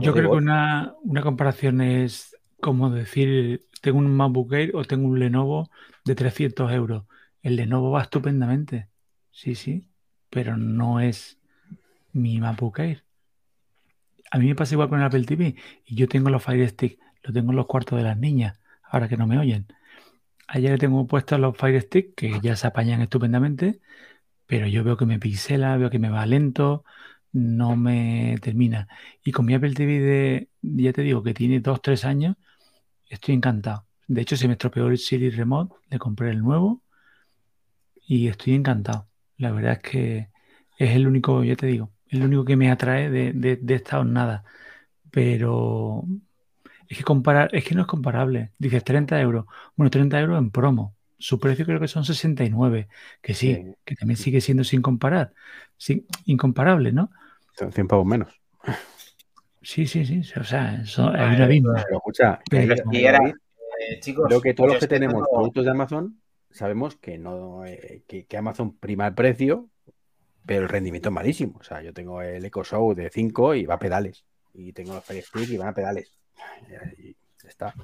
Yo creo que una, una comparación es como decir: tengo un MacBook Air o tengo un Lenovo de 300 euros. El Lenovo va estupendamente Sí, sí, pero no es mi MacBook Air. A mí me pasa igual con el Apple TV y yo tengo los Fire Stick, lo tengo en los cuartos de las niñas, ahora que no me oyen. Ayer tengo puestos los Fire Stick que ya se apañan estupendamente, pero yo veo que me pixela, veo que me va lento, no me termina. Y con mi Apple TV de, ya te digo, que tiene 2-3 años, estoy encantado. De hecho, se me estropeó el Siri Remote, le compré el nuevo y estoy encantado. La verdad es que es el único, ya te digo, el único que me atrae de, de, de esta nada. Pero es que comparar, es que no es comparable. Dices 30 euros. Bueno, 30 euros en promo. Su precio creo que son 69. Que sí, que también sigue siendo sin comparar. Sí, incomparable, ¿no? Son 100 pavos menos. Sí, sí, sí. O sea, eso, hay una misma. Pero escucha, eh, chicos, creo que todos los que tenemos productos de Amazon sabemos que no eh, que, Amazon prima el precio, pero el rendimiento es malísimo. O sea, yo tengo el Echo Show de 5 y va a pedales. Y tengo los Fire Stick y van a pedales. Y está.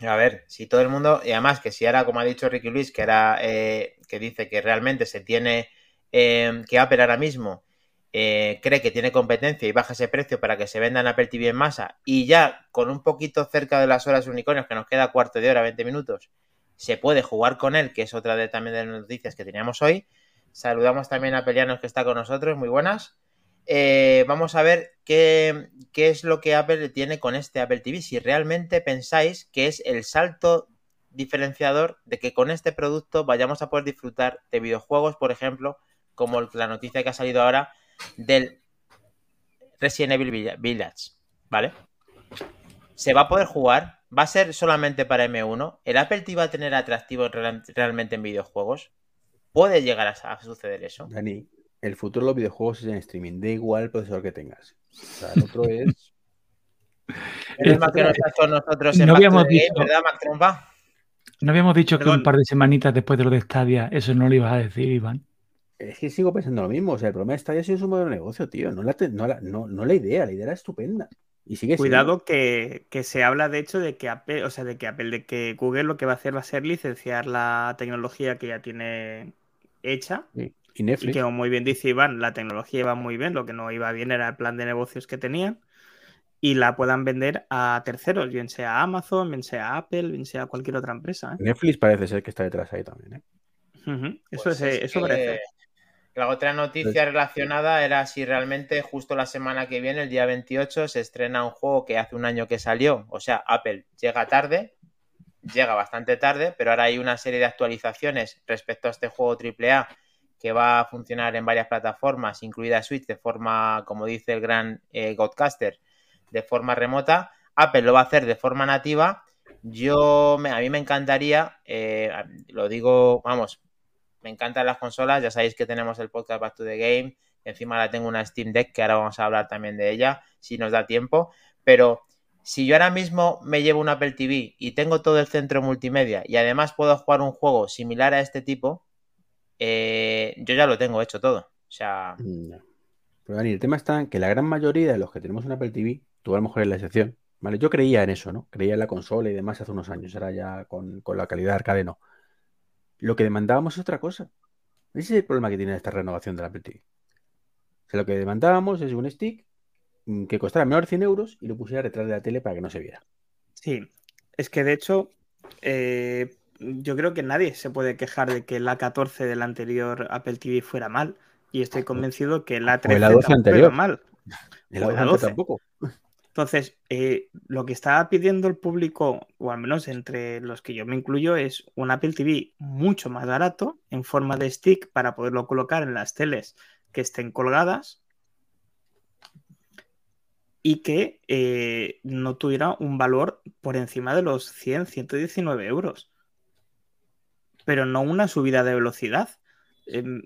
A ver, si todo el mundo, y además que si ahora, como ha dicho Ricky Luis, que era eh, que dice que realmente se tiene eh, que Apple ahora mismo cree que tiene competencia y baja ese precio para que se vendan Apple TV en masa y ya con un poquito cerca de las horas unicornios que nos queda cuarto de hora, 20 minutos, se puede jugar con él, que es otra de también de las noticias que teníamos hoy. Saludamos también a Pelianos que está con nosotros, muy buenas. Eh, vamos a ver qué, es lo que Apple tiene con este Apple TV. Si realmente pensáis que es el salto diferenciador de que con este producto vayamos a poder disfrutar de videojuegos, por ejemplo, como la noticia que ha salido ahora del Resident Evil Village, ¿vale? Se va a poder jugar ¿Va a ser solamente para M1? ¿El Apple TV va a tener atractivo realmente en videojuegos? ¿Puede llegar a, suceder eso? Dani, el futuro de los videojuegos es en streaming. Da igual el procesador que tengas. O sea, el otro es. El que no está con nosotros en no habíamos dicho, ¿verdad, Mac No habíamos dicho que un par de semanitas después de lo de Stadia, eso no lo ibas a decir, Iván. Es que sigo pensando lo mismo. O sea, el problema de Stadia es un modelo de negocio, tío. No la, no, no la idea, la idea era estupenda. Cuidado que, se habla de hecho de que Apple, o sea, de que Apple, de que Google lo que va a hacer va a ser licenciar la tecnología que ya tiene hecha. Y Netflix. que como muy bien dice Iván, la tecnología iba muy bien, lo que no iba bien era el plan de negocios que tenían. Y la puedan vender a terceros, bien sea Amazon, bien sea Apple, bien sea cualquier otra empresa. ¿eh? Netflix parece ser que está detrás ahí también. ¿eh? Eso, pues es, eso parece. La otra noticia relacionada era si realmente justo la semana que viene, el día 28, se estrena un juego que hace un año que salió. O sea, Apple llega tarde, llega bastante tarde, pero ahora hay una serie de actualizaciones respecto a este juego AAA que va a funcionar en varias plataformas, incluida Switch, de forma, como dice el gran eh, Godcaster, de forma remota. Apple lo va a hacer de forma nativa. Yo, a mí me encantaría, eh, lo digo, vamos, me encantan las consolas, ya sabéis que tenemos el podcast Back to the Game, encima la tengo una Steam Deck que ahora vamos a hablar también de ella, si nos da tiempo, pero si yo ahora mismo me llevo un Apple TV y tengo todo el centro multimedia y además puedo jugar un juego similar a este tipo, eh, yo ya lo tengo hecho todo. O sea. Pero Dani, el tema está en que la gran mayoría de los que tenemos un Apple TV, tú a lo mejor es la excepción, ¿vale? Yo creía en eso, ¿no? Creía en la consola y demás hace unos años, ahora ya con, con la calidad arcade no. Lo que demandábamos es otra cosa. Ese es el problema que tiene esta renovación de la Apple TV. O sea, lo que demandábamos es un stick mm, que costara menor de 100 euros y lo pusiera detrás de la tele para que no se viera. Sí, es que de hecho, eh, yo creo que nadie se puede quejar de que la 14 del anterior Apple TV fuera mal. Y estoy convencido que la 13 tampoco anterior. mal. El A12 tampoco. Entonces, eh, lo que está pidiendo el público, o al menos entre los que yo me incluyo, es un Apple TV mucho más barato en forma de stick para poderlo colocar en las teles que estén colgadas y que eh, no tuviera un valor por encima de los 100, 119 euros. Pero no una subida de velocidad. Em,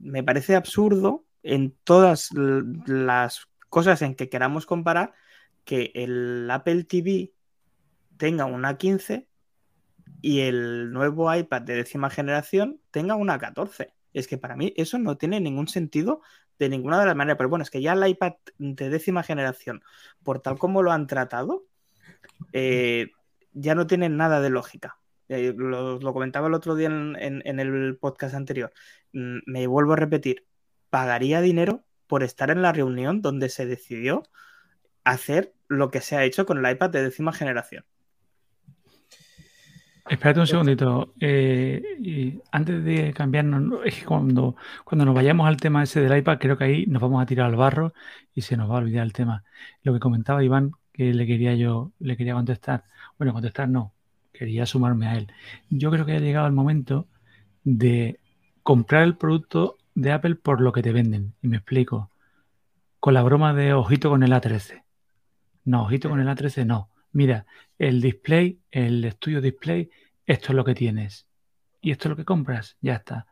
me parece absurdo en todas las cosas en que queramos comparar que el Apple TV tenga una 15 y el nuevo iPad de décima generación tenga una 14. Es que para mí eso no tiene ningún sentido de ninguna de las maneras. Pero bueno, es que ya el iPad de décima generación, por tal como lo han tratado, eh, ya no tiene nada de lógica. Eh, lo, comentaba el otro día en el podcast anterior. Mm, me vuelvo a repetir, pagaría dinero por estar en la reunión donde se decidió hacer lo que se ha hecho con el iPad de décima generación. Espérate un segundito. Eh, antes de cambiarnos, es que cuando, cuando nos vayamos al tema ese del iPad, creo que ahí nos vamos a tirar al barro y se nos va a olvidar el tema. Lo que comentaba Iván, que le quería yo, le quería contestar. Bueno, contestar no, quería sumarme a él. Yo creo que ha llegado el momento de comprar el producto de Apple por lo que te venden. Y me explico. Con la broma de ojito con el A13. No, ojito con el A13 no. Mira, el display, el estudio display, esto es lo que tienes. Y esto es lo que compras. Ya está.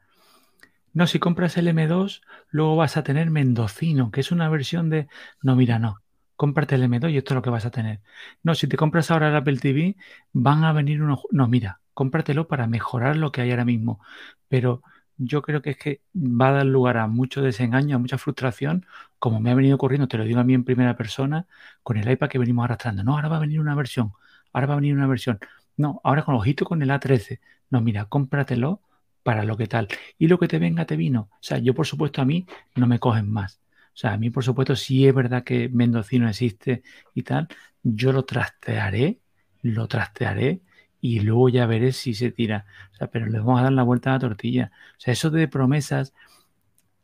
No, si compras el M2, luego vas a tener Mendocino, que es una versión de... No, mira, no. Cómprate el M2 y esto es lo que vas a tener. No, si te compras ahora el Apple TV, van a venir unos... No, mira, cómpratelo para mejorar lo que hay ahora mismo. Pero yo creo que es que va a dar lugar a mucho desengaño, a mucha frustración, como me ha venido ocurriendo, te lo digo a mí en primera persona, con el iPad que venimos arrastrando. No, ahora va a venir una versión, ahora va a venir una versión. No, ahora con ojito con el A13. No, mira, cómpratelo para lo que tal. Y lo que te venga te vino. O sea, yo por supuesto a mí no me cogen más. O sea, a mí por supuesto si es verdad que Mendocino existe y tal, yo lo trastearé, lo trastearé y luego ya veré si se tira. O sea, pero le vamos a dar la vuelta a la tortilla. O sea, eso de promesas,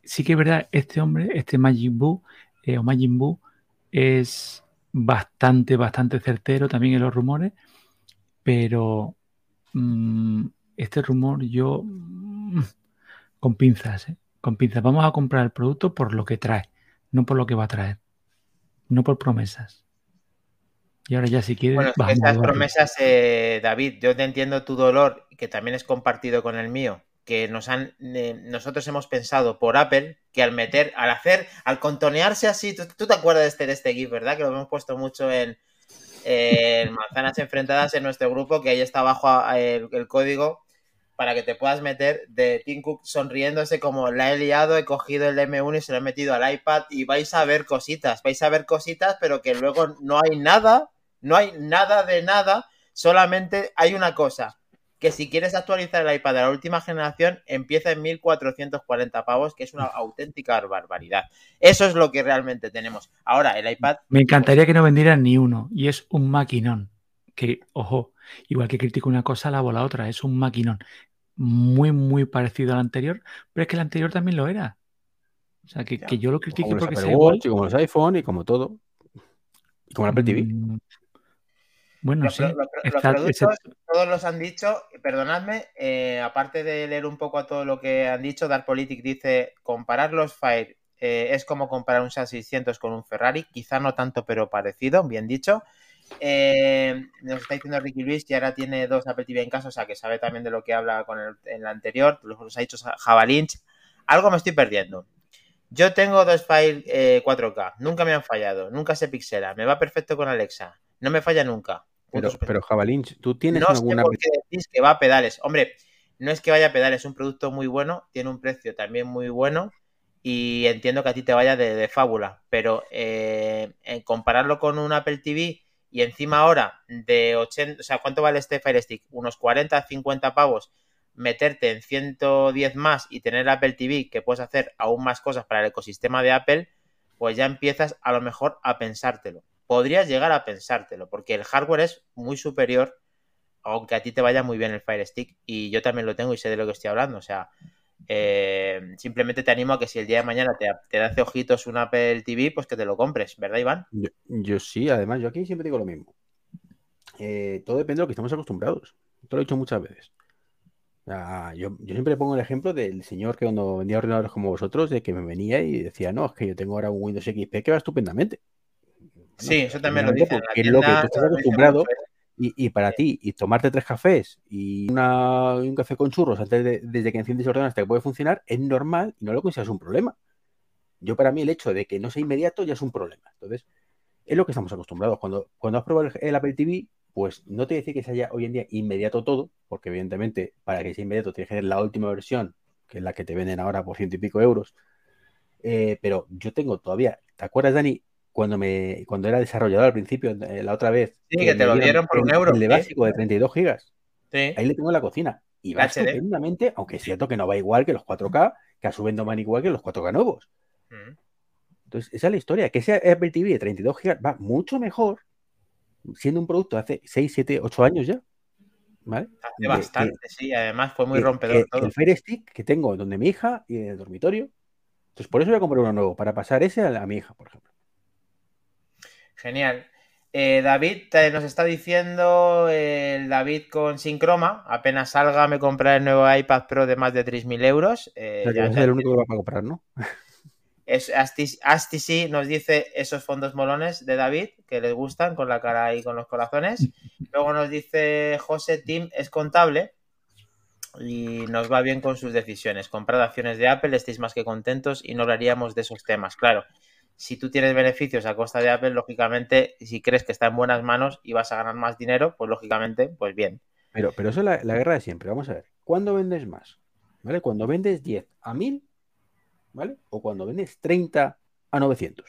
sí que es verdad, este hombre, este Majin Buu eh, o Majin Buu es bastante, bastante certero también en los rumores, pero mm, este rumor yo mm, con pinzas, ¿eh? con pinzas. Vamos a comprar el producto por lo que trae, no por lo que va a traer, no por promesas. Y ahora ya si quieres... Bueno, esas promesas, eh, David, yo te entiendo tu dolor, que también es compartido con el mío, que nos han, eh, nosotros hemos pensado por Apple que al meter, al hacer, al contonearse así, tú, te acuerdas de este, de este GIF, ¿verdad? Que lo hemos puesto mucho en, manzanas enfrentadas en nuestro grupo, que ahí está abajo el, el, código para que te puedas meter de Tim Cook sonriéndose como la he liado, he cogido el M1 y se lo he metido al iPad y vais a ver cositas, vais a ver cositas, pero que luego no hay nada no hay nada de nada, solamente hay una cosa, que si quieres actualizar el iPad de la última generación, empieza en 1440 pavos, que es una auténtica barbaridad. Eso es lo que realmente tenemos. Ahora, el iPad... Me encantaría que no vendieran ni uno, y es un maquinón, que, ojo, igual que critico una cosa, lavo la otra, es un maquinón muy, muy parecido al anterior, pero es que el anterior también lo era. O sea, que, yo lo critico porque sea igual. Y como los iPhone y como todo. Y como el Apple TV. Mm, bueno, sí. todos los han dicho, perdonadme, eh, aparte de leer un poco a todo lo que han dicho, Darpolitik dice, comparar los Fire eh, es como comparar un SAT 600 con un Ferrari, quizá no tanto, pero parecido, bien dicho. Eh, nos está diciendo Ricky Luis que ahora tiene dos Apple TV en casa, o sea que sabe también de lo que habla con el, en anterior, los, ha dicho Javalinch. Algo me estoy perdiendo. Yo tengo dos Fire 4K, nunca me han fallado, nunca se pixela, me va perfecto con Alexa, no me falla nunca. Pero, pero ¿tú tienes no alguna... Sé por qué decís que va a pedales. Hombre, no es que vaya a pedales, es un producto muy bueno, tiene un precio también muy bueno y entiendo que a ti te vaya de, fábula, pero eh, en compararlo con un Apple TV y encima ahora de 80, o sea, ¿cuánto vale este Fire Stick? Unos 40, 50 pavos, meterte en 110 más y tener Apple TV que puedes hacer aún más cosas para el ecosistema de Apple, pues ya empiezas a lo mejor a pensártelo podrías llegar a pensártelo, porque el hardware es muy superior, aunque a ti te vaya muy bien el Fire Stick, y yo también lo tengo y sé de lo que estoy hablando. O sea, Eh, simplemente te animo a que si el día de mañana te, te hace ojitos un Apple TV, pues que te lo compres, ¿verdad, Iván? Yo, sí, además, yo aquí siempre digo lo mismo. Eh, todo depende de lo que estamos acostumbrados. Esto lo he dicho muchas veces. yo, siempre pongo el ejemplo del señor que cuando vendía ordenadores como vosotros, de que me venía y decía, no, es que yo tengo ahora un Windows XP que va estupendamente. sí, eso también lo dice. es lo que tú estás acostumbrado. Y, para ti, y tomarte tres cafés y un café con churros antes de, desde que enciendes el ordenador hasta que puede funcionar, es normal y no lo consideras un problema. Yo, para mí, el hecho de que no sea inmediato ya es un problema. Entonces, es lo que estamos acostumbrados. Cuando, cuando has probado el, Apple TV, pues no te decir que sea hoy en día inmediato todo, porque evidentemente para que sea inmediato tienes que tener la última versión, que es la que te venden ahora por ciento y pico euros. Eh, pero yo tengo todavía, ¿te acuerdas, Dani? Cuando me cuando era desarrollador al principio, eh, la otra vez. Sí, que, te lo dieron por un euro. El de básico de 32 gigas. Ahí le tengo en la cocina. Y va estupendamente, aunque es cierto que no va igual que los 4K, que a su vez no van igual que los 4K nuevos. Mm. Entonces, esa es la historia. Que ese Apple TV de 32 gigas va mucho mejor, siendo un producto hace 6, 7, 8 años ya. ¿Vale? Hace bastante, sí. Además, fue muy rompedor. todo. El Fire Stick que tengo donde mi hija y en el dormitorio. Entonces, por eso voy a comprar uno nuevo, para pasar ese a mi hija, por ejemplo. Genial. Eh, David nos está diciendo el David con Synchroma. Apenas salga, me compraré el nuevo iPad Pro de más de 3.000 euros. Eh, es el único que va a comprar, ¿no? Es, Asti, nos dice esos fondos molones de David que les gustan con la cara y con los corazones. Luego nos dice José Tim es contable y nos va bien con sus decisiones. Comprad acciones de Apple, estéis más que contentos y no hablaríamos de esos temas. Claro, si tú tienes beneficios a costa de Apple, lógicamente, si crees que está en buenas manos y vas a ganar más dinero, pues lógicamente, pues bien. Pero, pero eso es la, guerra de siempre. Vamos a ver. ¿Cuándo vendes más? ¿Vale? Cuando vendes 10 a 1000, ¿vale? O cuando vendes 30 a 900.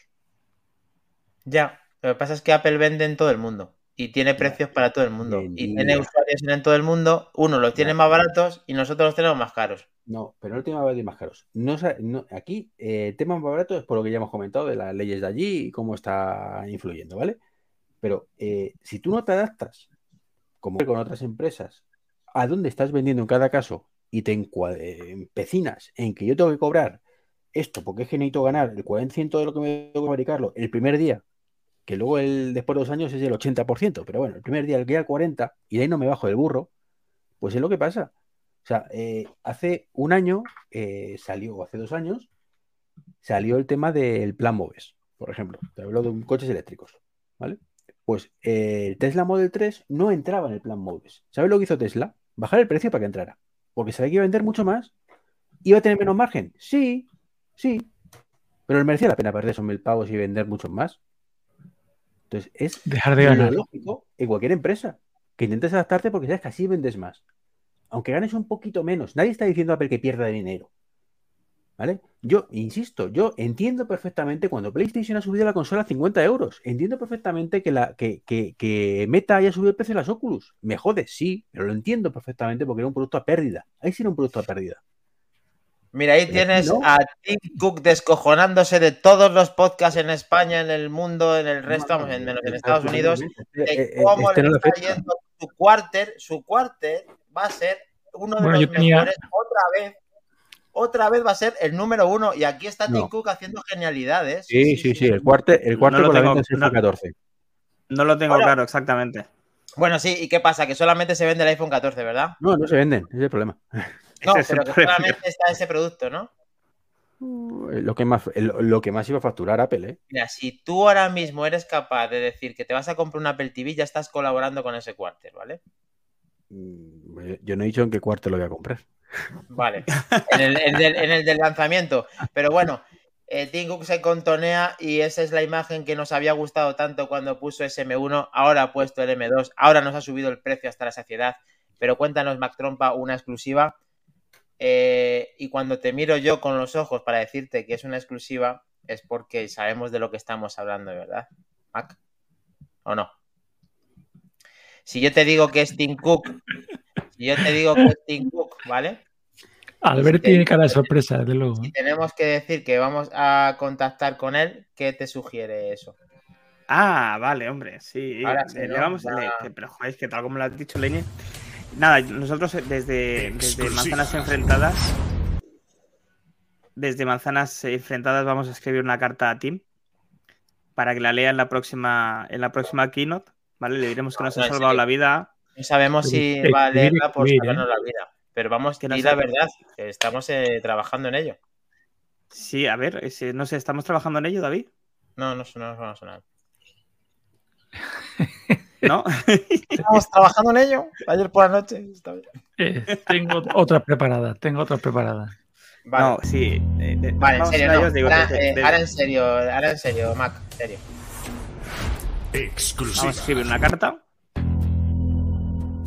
Ya, lo que pasa es que Apple vende en todo el mundo y tiene precios para todo el mundo. Y tiene usuarios en todo el mundo. Uno los tiene más baratos y nosotros los tenemos más caros. No, pero no tiene más más caros. No, aquí eh, el tema más barato es por lo que ya hemos comentado de las leyes de allí y cómo está influyendo, ¿vale? Pero eh, si tú no te adaptas, como con otras empresas, a dónde estás vendiendo en cada caso y te empecinas en que yo tengo que cobrar esto porque es que necesito ganar el 40% de lo que me tengo que fabricarlo el primer día, que luego el, después de dos años es el 80%, pero bueno, el primer día el día 40 y de ahí no me bajo del burro, pues es lo que pasa. O sea, eh, hace un año eh, salió, o hace dos años, salió el tema del plan MOVES, por ejemplo. Te hablo de coches eléctricos, ¿vale? Pues eh, el Tesla Model 3 no entraba en el plan MOVES. ¿Sabes lo que hizo Tesla? Bajar el precio para que entrara. Porque sabía que iba a vender mucho más. ¿Iba a tener menos margen? Sí, sí. Pero merecía la pena perder esos mil pavos y vender muchos más. Entonces, es dejar de ganar. lógico en cualquier empresa que intentes adaptarte porque sabes que así vendes más aunque ganes un poquito menos, nadie está diciendo a Apple que pierda dinero. ¿Vale? Yo, insisto, yo entiendo perfectamente cuando PlayStation ha subido la consola a 50 euros. Entiendo perfectamente que, la, que, Meta haya subido el precio de las Oculus. Me jode, sí, pero lo entiendo perfectamente porque era un producto a pérdida. Ahí sí era un producto a pérdida. Mira, ahí tienes a Tim Cook descojonándose de todos los podcasts en España, en el mundo, en el resto, menos en Estados Unidos, de eh, eh, cómo este le está yendo su cuarter, su cuarter va a ser uno de los mejores otra vez. Otra vez va a ser el número uno. Y aquí está Tim Cook haciendo genialidades. Sí, sí, sí. El cuarto, el cuarto no con la venta 14. No lo tengo claro exactamente. Bueno, sí, ¿y qué pasa? Que solamente se vende el iPhone 14, ¿verdad? No, no se venden, ese es el problema. No, pero que solamente está ese producto, ¿no? Eh, lo que, más, lo que más iba a facturar Apple, ¿eh? Mira, si tú ahora mismo eres capaz de decir que te vas a comprar un Apple TV, ya estás colaborando con ese cuarter, ¿vale? Mm, yo no he dicho en qué cuarto lo voy a comprar. Vale, en el, del, lanzamiento. Pero bueno, eh, Tim Cook se contonea y esa es la imagen que nos había gustado tanto cuando puso SM1, ahora ha puesto el M2, ahora nos ha subido el precio hasta la saciedad. Pero cuéntanos, Mac Trompa, una exclusiva. Eh, y cuando te miro yo con los ojos para decirte que es una exclusiva, es porque sabemos de lo que estamos hablando, ¿verdad? Mac. ¿O no? Si yo te digo que es Tim Cook, si yo te digo que es Tim Cook, ¿vale? Albert tiene cara de sorpresa, desde luego. Si tenemos que decir que vamos a contactar con él, ¿qué te sugiere eso? Ah, vale, hombre, sí. vamos, pero joder, que tal como lo has dicho, Leñe. Nada, nosotros desde, desde Manzanas Enfrentadas desde Manzanas Enfrentadas vamos a escribir una carta a Tim para que la lea en la próxima, en la próxima keynote. ¿Vale? Le diremos que nos ha salvado la vida. No sabemos si va a leerla por salvarnos la vida. Pero vamos, que no la verdad, estamos eh, trabajando en ello. Sí, a ver, no sé, ¿estamos trabajando en ello, David? No, no, no nos va a sonar. ¿No? Estamos trabajando en ello ayer por la noche. Eh, tengo otras preparadas, tengo otras preparadas. Vale. No, sí. Eh, vale, en serio, ahora, en serio, ahora en serio, Mac, en serio. Vamos a escribir una carta.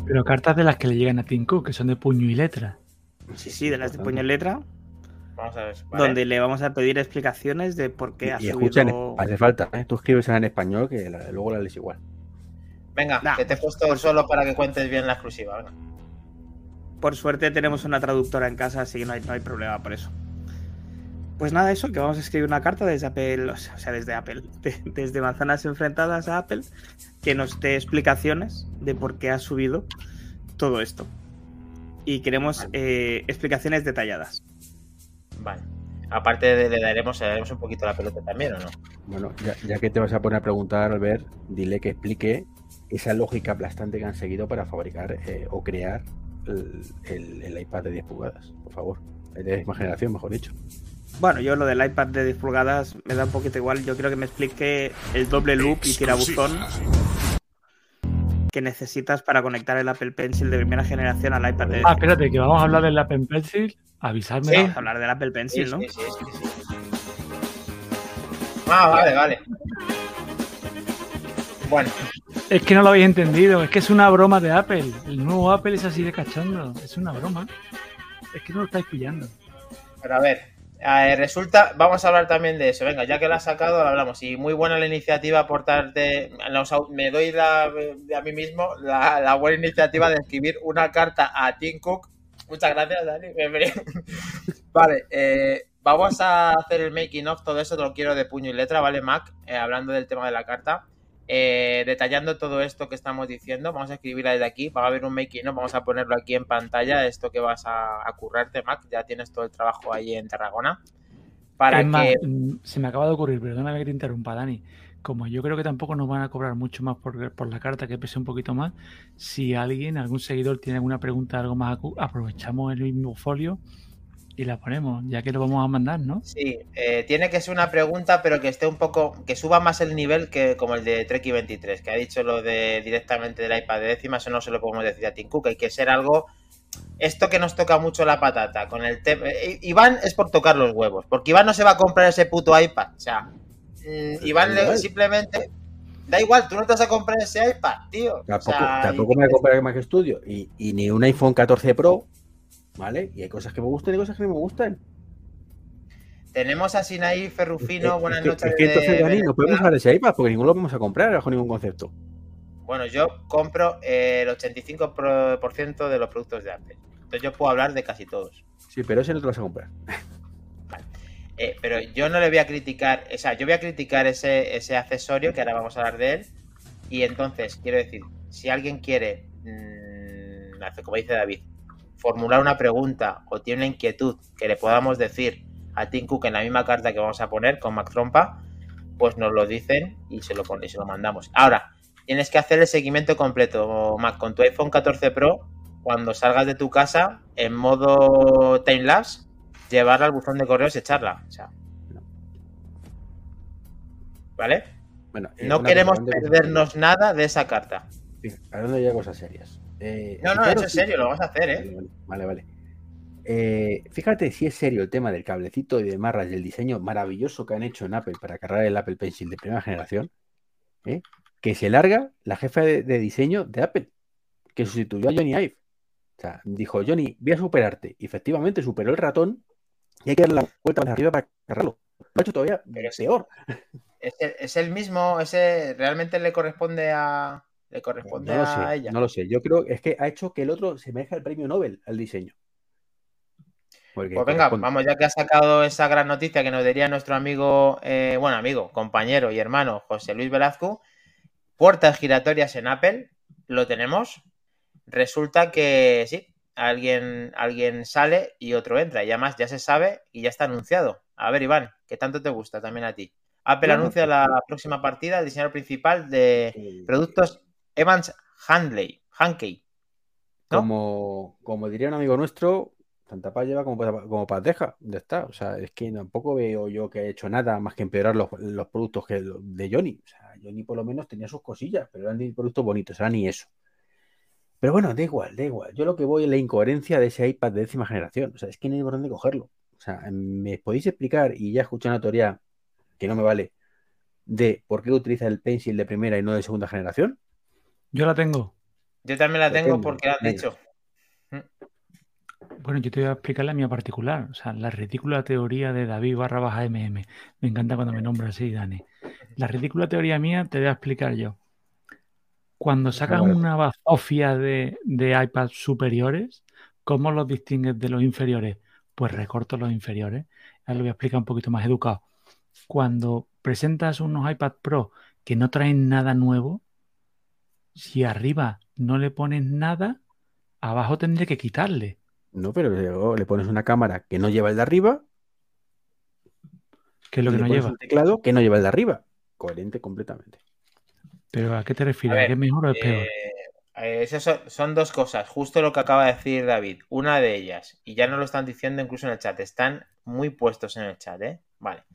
Pero cartas de las que le llegan a Tim Cook, que son de puño y letra. Sí, sí, de las de puño y letra. Vamos a ver. Donde le vamos a pedir explicaciones de por qué ha y subido... hace falta, ¿eh? Tú escribes en español que luego la lees igual. Venga, que te he puesto solo para que cuentes bien la exclusiva. Por suerte tenemos una traductora en casa, así que no hay, no hay problema por eso. Pues nada, eso, que vamos a escribir una carta desde Apple, o sea, desde Apple, desde Manzanas Enfrentadas a Apple, que nos dé explicaciones de por qué ha subido todo esto. Y queremos eh, explicaciones detalladas. Vale. Aparte de, le daremos, daremos un poquito la pelota también, ¿o no? Bueno, ya, que te vas a poner a preguntar, Albert, dile que explique esa lógica aplastante que han seguido para fabricar eh, o crear el, iPad de 10 pulgadas, por favor. De décima generación, mejor dicho. Bueno, yo lo del iPad de 10 pulgadas me da un poquito igual. Yo quiero que me explique el doble loop y tirabuzón que necesitas para conectar el Apple Pencil de primera generación al iPad de Ah, espérate, que vamos a hablar del Apple Pencil. Avisadme. Vamos a hablar del Apple Pencil, ¿no? Sí, sí, ah, vale, vale. Bueno. Es que no lo habéis entendido, es que es una broma de Apple. El nuevo Apple es así de cachando, es una broma. Es que no lo estáis pillando. Pero a ver, resulta, vamos a hablar también de eso. Venga, ya que la has sacado, hablamos. Y muy buena la iniciativa aportarte, me doy a mí mismo la, buena iniciativa de escribir una carta a Tim Cook. Muchas gracias, Dani. vale, eh, vamos a hacer el making of, todo eso te lo quiero de puño y letra, ¿vale, Mac? Eh, hablando del tema de la carta. Eh, detallando todo esto que estamos diciendo, vamos a escribirla desde aquí, va a haber un making, ¿no? vamos a ponerlo aquí en pantalla, esto que vas a, currarte, Mac, ya tienes todo el trabajo ahí en Tarragona. Para que... Mm, se me acaba de ocurrir, perdóname que te interrumpa, Dani. Como yo creo que tampoco nos van a cobrar mucho más por, por la carta, que pese un poquito más, si alguien, algún seguidor tiene alguna pregunta, algo más, aprovechamos el mismo folio y la ponemos, ya que lo vamos a mandar, ¿no? Sí, eh, tiene que ser una pregunta, pero que esté un poco, que suba más el nivel que como el de Treki 23, que ha dicho lo de directamente del iPad de décima, eso no se lo podemos decir a Tim Cook, hay que ser algo, esto que nos toca mucho la patata, con el tema, eh, Iván es por tocar los huevos, porque Iván no se va a comprar ese puto iPad, o sea, mm, Iván simplemente... Da igual, tú no te vas a comprar ese iPad, tío. Tampoco, me voy a comprar el Mac Studio y, y ni un iPhone 14 Pro ¿vale? Y hay cosas que me gustan y cosas que no me gustan. Tenemos a Sinaí Ferrufino, buenas noches. Es que entonces, Dani, no podemos hablar de ese iPad porque ninguno lo vamos a comprar bajo ningún concepto. Bueno, yo compro el 85% de los productos de Apple. Entonces yo puedo hablar de casi todos. Sí, pero ese no te lo vas a comprar. Vale. Eh, pero yo no le voy a criticar, o sea, yo voy a criticar ese, ese accesorio, que ahora vamos a hablar de él. Y entonces, quiero decir, si alguien quiere, mmm, como dice David, formular una pregunta o tiene una inquietud que le podamos decir a Tim Cook en la misma carta que vamos a poner con Mac Trompa, pues nos lo dicen y se lo, y se lo mandamos. Ahora, tienes que hacer el seguimiento completo, Mac, con tu iPhone 14 Pro, cuando salgas de tu casa, en modo timelapse, llevarla al buzón de correos y echarla. ¿Vale? Bueno, no queremos perdernos nada de esa carta. Sí, ¿a dónde hay cosas serias? Eh, no, no, eso es serio, lo vamos a hacer, ¿eh? Vale, vale. Eh, fíjate si es serio el tema del cablecito y de marras y el diseño maravilloso que han hecho en Apple para cargar el Apple Pencil de primera generación, ¿eh? que se larga la jefa de, diseño de Apple, que sustituyó a Johnny Ive. O sea, dijo, Johnny, voy a superarte. Y efectivamente superó el ratón y hay que dar la vuelta para arriba para cargarlo. Lo ha hecho todavía peor. Es es el mismo, ese realmente le corresponde a, le corresponde no a ella. No lo sé, yo creo es que ha hecho que el otro se me deje el premio Nobel al diseño. pues venga, vamos, ya que ha sacado esa gran noticia que nos diría nuestro amigo, eh, bueno, amigo, compañero y hermano José Luis Velazco, puertas giratorias en Apple, lo tenemos. Resulta que sí, alguien, alguien sale y otro entra. Y además ya se sabe y ya está anunciado. A ver, Iván, ¿qué tanto te gusta también a ti? Apple anuncia la próxima partida, el diseñador principal de productos Evans Handley, Hankey. Como, como diría un amigo nuestro, tanta paz lleva como, como deja. ¿Dónde está? O sea, es que tampoco veo yo que haya hecho nada más que empeorar los, productos que de Johnny. O sea, Johnny por lo menos tenía sus cosillas, pero eran productos bonitos, era ni eso. Pero bueno, da igual, da igual. Yo lo que voy es la incoherencia de ese iPad de décima generación. O sea, es que no hay por dónde cogerlo. O sea, ¿me podéis explicar? Y ya escuché una teoría que no me vale de por qué utiliza el Pencil de primera y no de segunda generación. Yo la tengo. Yo también la tengo porque la has dicho. Bueno, yo te voy a explicar la mía particular. O sea, la ridícula teoría de David barra baja MM. Me encanta cuando me nombra así, Dani. La ridícula teoría mía te voy a explicar yo. Cuando sacas una bazofia de, de iPads superiores, ¿cómo los distingues de los inferiores? Pues recorto los inferiores. Ahora lo voy a explicar un poquito más educado. Cuando presentas unos iPad Pro que no traen nada nuevo, si arriba no le pones nada, abajo tendré que quitarle. No, pero luego le pones una cámara que no lleva el de arriba. ¿Qué es lo que no lleva? Un teclado que no lleva el de arriba. Coherente completamente. ¿Pero a qué te refieres? ¿Qué es mejor o es peor? Eh, son, dos cosas, justo lo que acaba de decir David. Una de ellas, y ya nos lo están diciendo incluso en el chat, están muy puestos en el chat, ¿eh? Vale.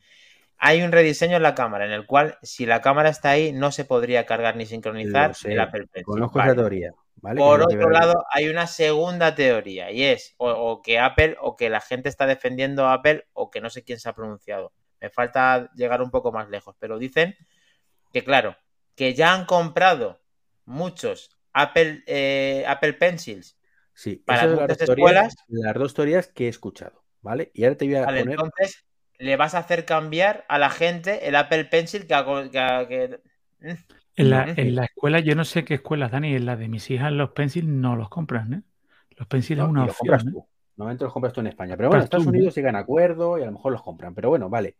Hay un rediseño en la cámara, en el cual, si la cámara está ahí, no se podría cargar ni sincronizar el Apple Pencil. Conozco esa teoría. Por otro lado, hay una segunda teoría, y es o, que Apple, o que la gente está defendiendo a Apple, o que no sé quién se ha pronunciado. Me falta llegar un poco más lejos, pero dicen que, claro, que ya han comprado muchos Apple, eh, Apple Pencils sí, para muchas escuelas. las dos teorías que he escuchado, ¿vale? Y ahora te voy a poner... Entonces, le vas a hacer cambiar a la gente el Apple Pencil que... Mm. En, la, en la, escuela, yo no sé qué escuelas, Dani, en la de mis hijas los pencils no los compran, ¿eh? Los pencils es una opción. ¿eh? Normalmente los compras tú en España. Pero bueno, en Estados Unidos llegan a acuerdo y a lo mejor los compran. Pero bueno, vale.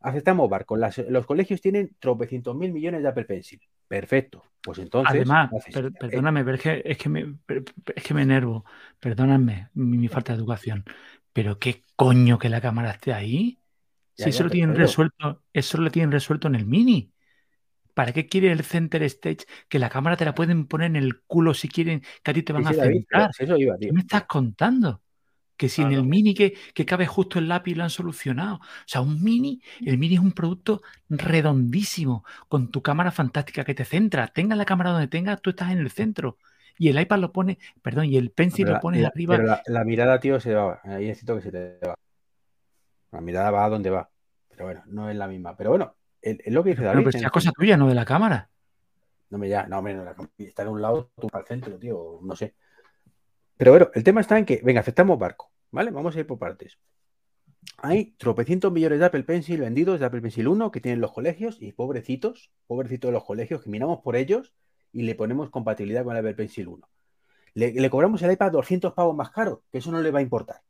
Aceptamos barco. los colegios tienen tropecientos mil millones de Apple Pencil. Perfecto. Pues entonces. Además, perdóname, pero es que, es que, me, es que me enervo. Perdóname mi, falta de educación. Pero qué coño que la cámara esté ahí. Si eso lo tienen resuelto, eso lo tienen resuelto en el mini. ¿Para qué quiere el center stage? Que la cámara te la pueden poner en el culo si quieren, que a ti te van a centrar. ¿Qué me estás contando? Que si en el mini que, cabe justo el lápiz lo han solucionado. O sea, un mini, el mini es un producto redondísimo, con tu cámara fantástica que te centra. Tenga la cámara donde tengas, tú estás en el centro. Y el iPad lo pone, perdón, y el pencil lo pones arriba. Pero la, mirada, tío, se va. Ahí necesito que se te va. La mirada va a donde va. Pero bueno, no es la misma. Pero bueno, es lo que dice David. pero es cosa tuya, no de la cámara. No me ya, no, menos está en un lado, tú al centro, tío, no sé. Pero bueno, el tema está en que, venga, aceptamos barco, ¿vale? Vamos a ir por partes. Hay tropecientos millones de Apple Pencil vendidos de Apple Pencil 1 que tienen los colegios y pobrecitos, pobrecitos de los colegios que miramos por ellos y le ponemos compatibilidad con el Apple Pencil 1. Le, cobramos el iPad 200 pavos más caro, que eso no le va a importar,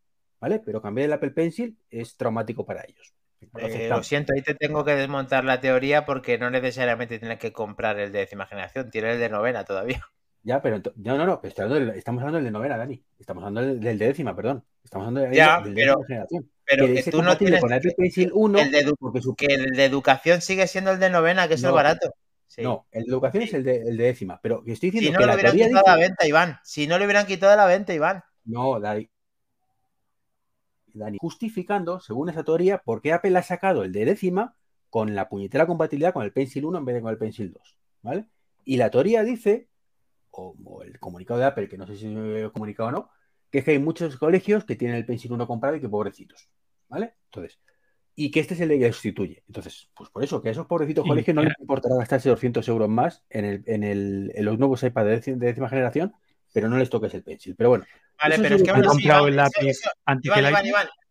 ¿vale? Pero cambiar el Apple Pencil es traumático para ellos. Eh, lo siento, ahí te tengo que desmontar la teoría porque no necesariamente tienes que comprar el de décima generación, tiene el de novena todavía. Ya, pero no, no, no, estamos hablando del de novena, Dani. Estamos hablando del, de décima, perdón. Estamos hablando del, ya, de pero, generación. Pero que, tú no tienes el Pencil 1 el de, que el de educación sigue siendo el de novena, que es el barato. No, el de educación es el de, el de décima, pero estoy diciendo si no que lo hubieran quitado de la venta, Iván. Si no lo hubieran quitado la venta, Iván. No, Dani. Dani, justificando, según esa teoría, por qué Apple ha sacado el de décima con la puñetera compatibilidad con el Pencil 1 en vez de con el Pencil 2. ¿Vale? Y la teoría dice o, el comunicado de Apple, que no sé si he comunicado o no, que es que hay muchos colegios que tienen el Pencil 1 comprado y que pobrecitos. ¿Vale? Entonces, y que este es el que sustituye. Entonces, pues por eso, que a esos pobrecitos colegios no les importará gastarse 200 euros más en, el, en, el, en los nuevos iPad de, décima generación, pero no les toques el Pencil. Pero bueno. Vale, pero es que han comprado el lápiz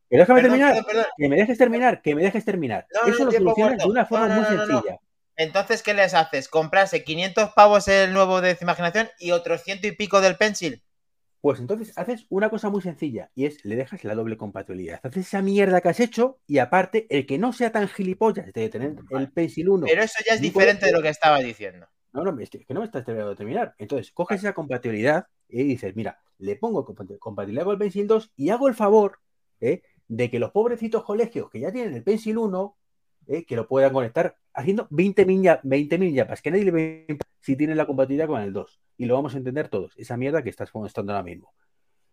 déjame terminar, que me dejes terminar, que me dejes terminar. Eso lo solucionas de una forma muy sencilla. Entonces, ¿qué les haces? ¿Comprarse 500 pavos el nuevo de imaginación y otros ciento y pico del pencil? Pues entonces haces una cosa muy sencilla y es le dejas la doble compatibilidad. Haces esa mierda que has hecho y aparte el que no sea tan gilipollas de tener el Pencil 1. Pero eso ya es diferente de lo que estaba diciendo. No, no, es que no me estás terminando de terminar. Entonces, coges esa compatibilidad y dices, mira, le pongo compatibilidad con el Pencil 2 y hago el favor ¿eh? de que los pobrecitos colegios que ya tienen el Pencil 1, ¿eh? que lo puedan conectar haciendo 20.000 20 yapas, que nadie le ve si tienen la compatibilidad con el 2. Y lo vamos a entender todos, esa mierda que estás mostrando ahora mismo.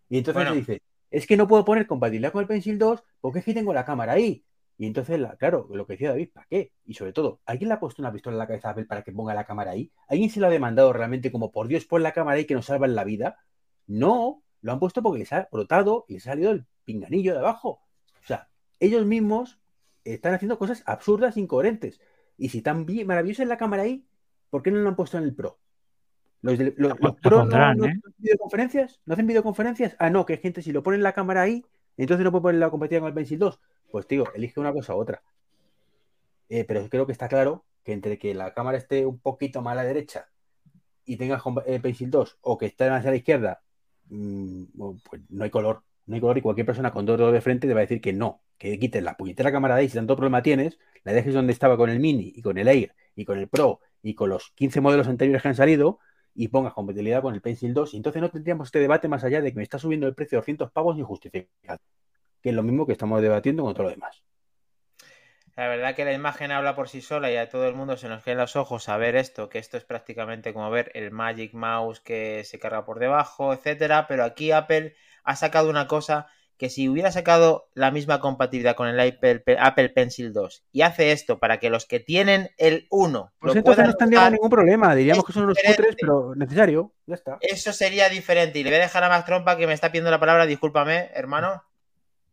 Y entonces se dice, es que no puedo poner compatibilidad con el Pencil 2 porque es que tengo la cámara ahí. Y entonces, claro, lo que decía David, ¿para qué? Y sobre todo, ¿alguien le ha puesto una pistola en la cabeza a Apple para que ponga la cámara ahí? ¿Alguien se lo ha demandado realmente como, por Dios, pon la cámara ahí que nos salva la vida? No, lo han puesto porque les ha brotado y les ha salido el pinganillo de abajo. O sea, ellos mismos están haciendo cosas absurdas, incoherentes. Y si tan bien, maravillosa es la cámara ahí, ¿por qué no lo han puesto en el Pro? Los, Pro no, ¿eh? hacen videoconferencias, no hacen videoconferencias. Ah, no, que gente, si lo ponen la cámara ahí, entonces no puede poner la compatibilidad con el Pencil 2. Pues tío, elige una cosa u otra. Eh, pero creo que está claro que entre que la cámara esté un poquito más a la derecha y tengas el Pencil 2 o que esté más a la izquierda, mm, pues no hay color. No hay color y cualquier persona con dos dedos de frente te va a decir que no, que quites la puñetera cámara de ahí si tanto problema tienes, la dejes donde estaba con el Mini y con el Air y con el Pro y con los 15 modelos anteriores que han salido y pongas compatibilidad con el Pencil 2 y entonces no tendríamos este debate más allá de que me está subiendo el precio de 200 pavos injustificado que es lo mismo que estamos debatiendo con todo lo demás. La verdad que la imagen habla por sí sola y a todo el mundo se nos quedan los ojos a ver esto, que esto es prácticamente como ver el Magic Mouse que se carga por debajo, etcétera, pero aquí Apple ha sacado una cosa que si hubiera sacado la misma compatibilidad con el Apple, Pencil 2 y hace esto para que los que tienen el 1 pues entonces no tendría ningún problema, diríamos que son unos cutres, pero necesario, ya está. Eso sería diferente y le voy a dejar a Max Trompa que me está pidiendo la palabra, discúlpame, hermano.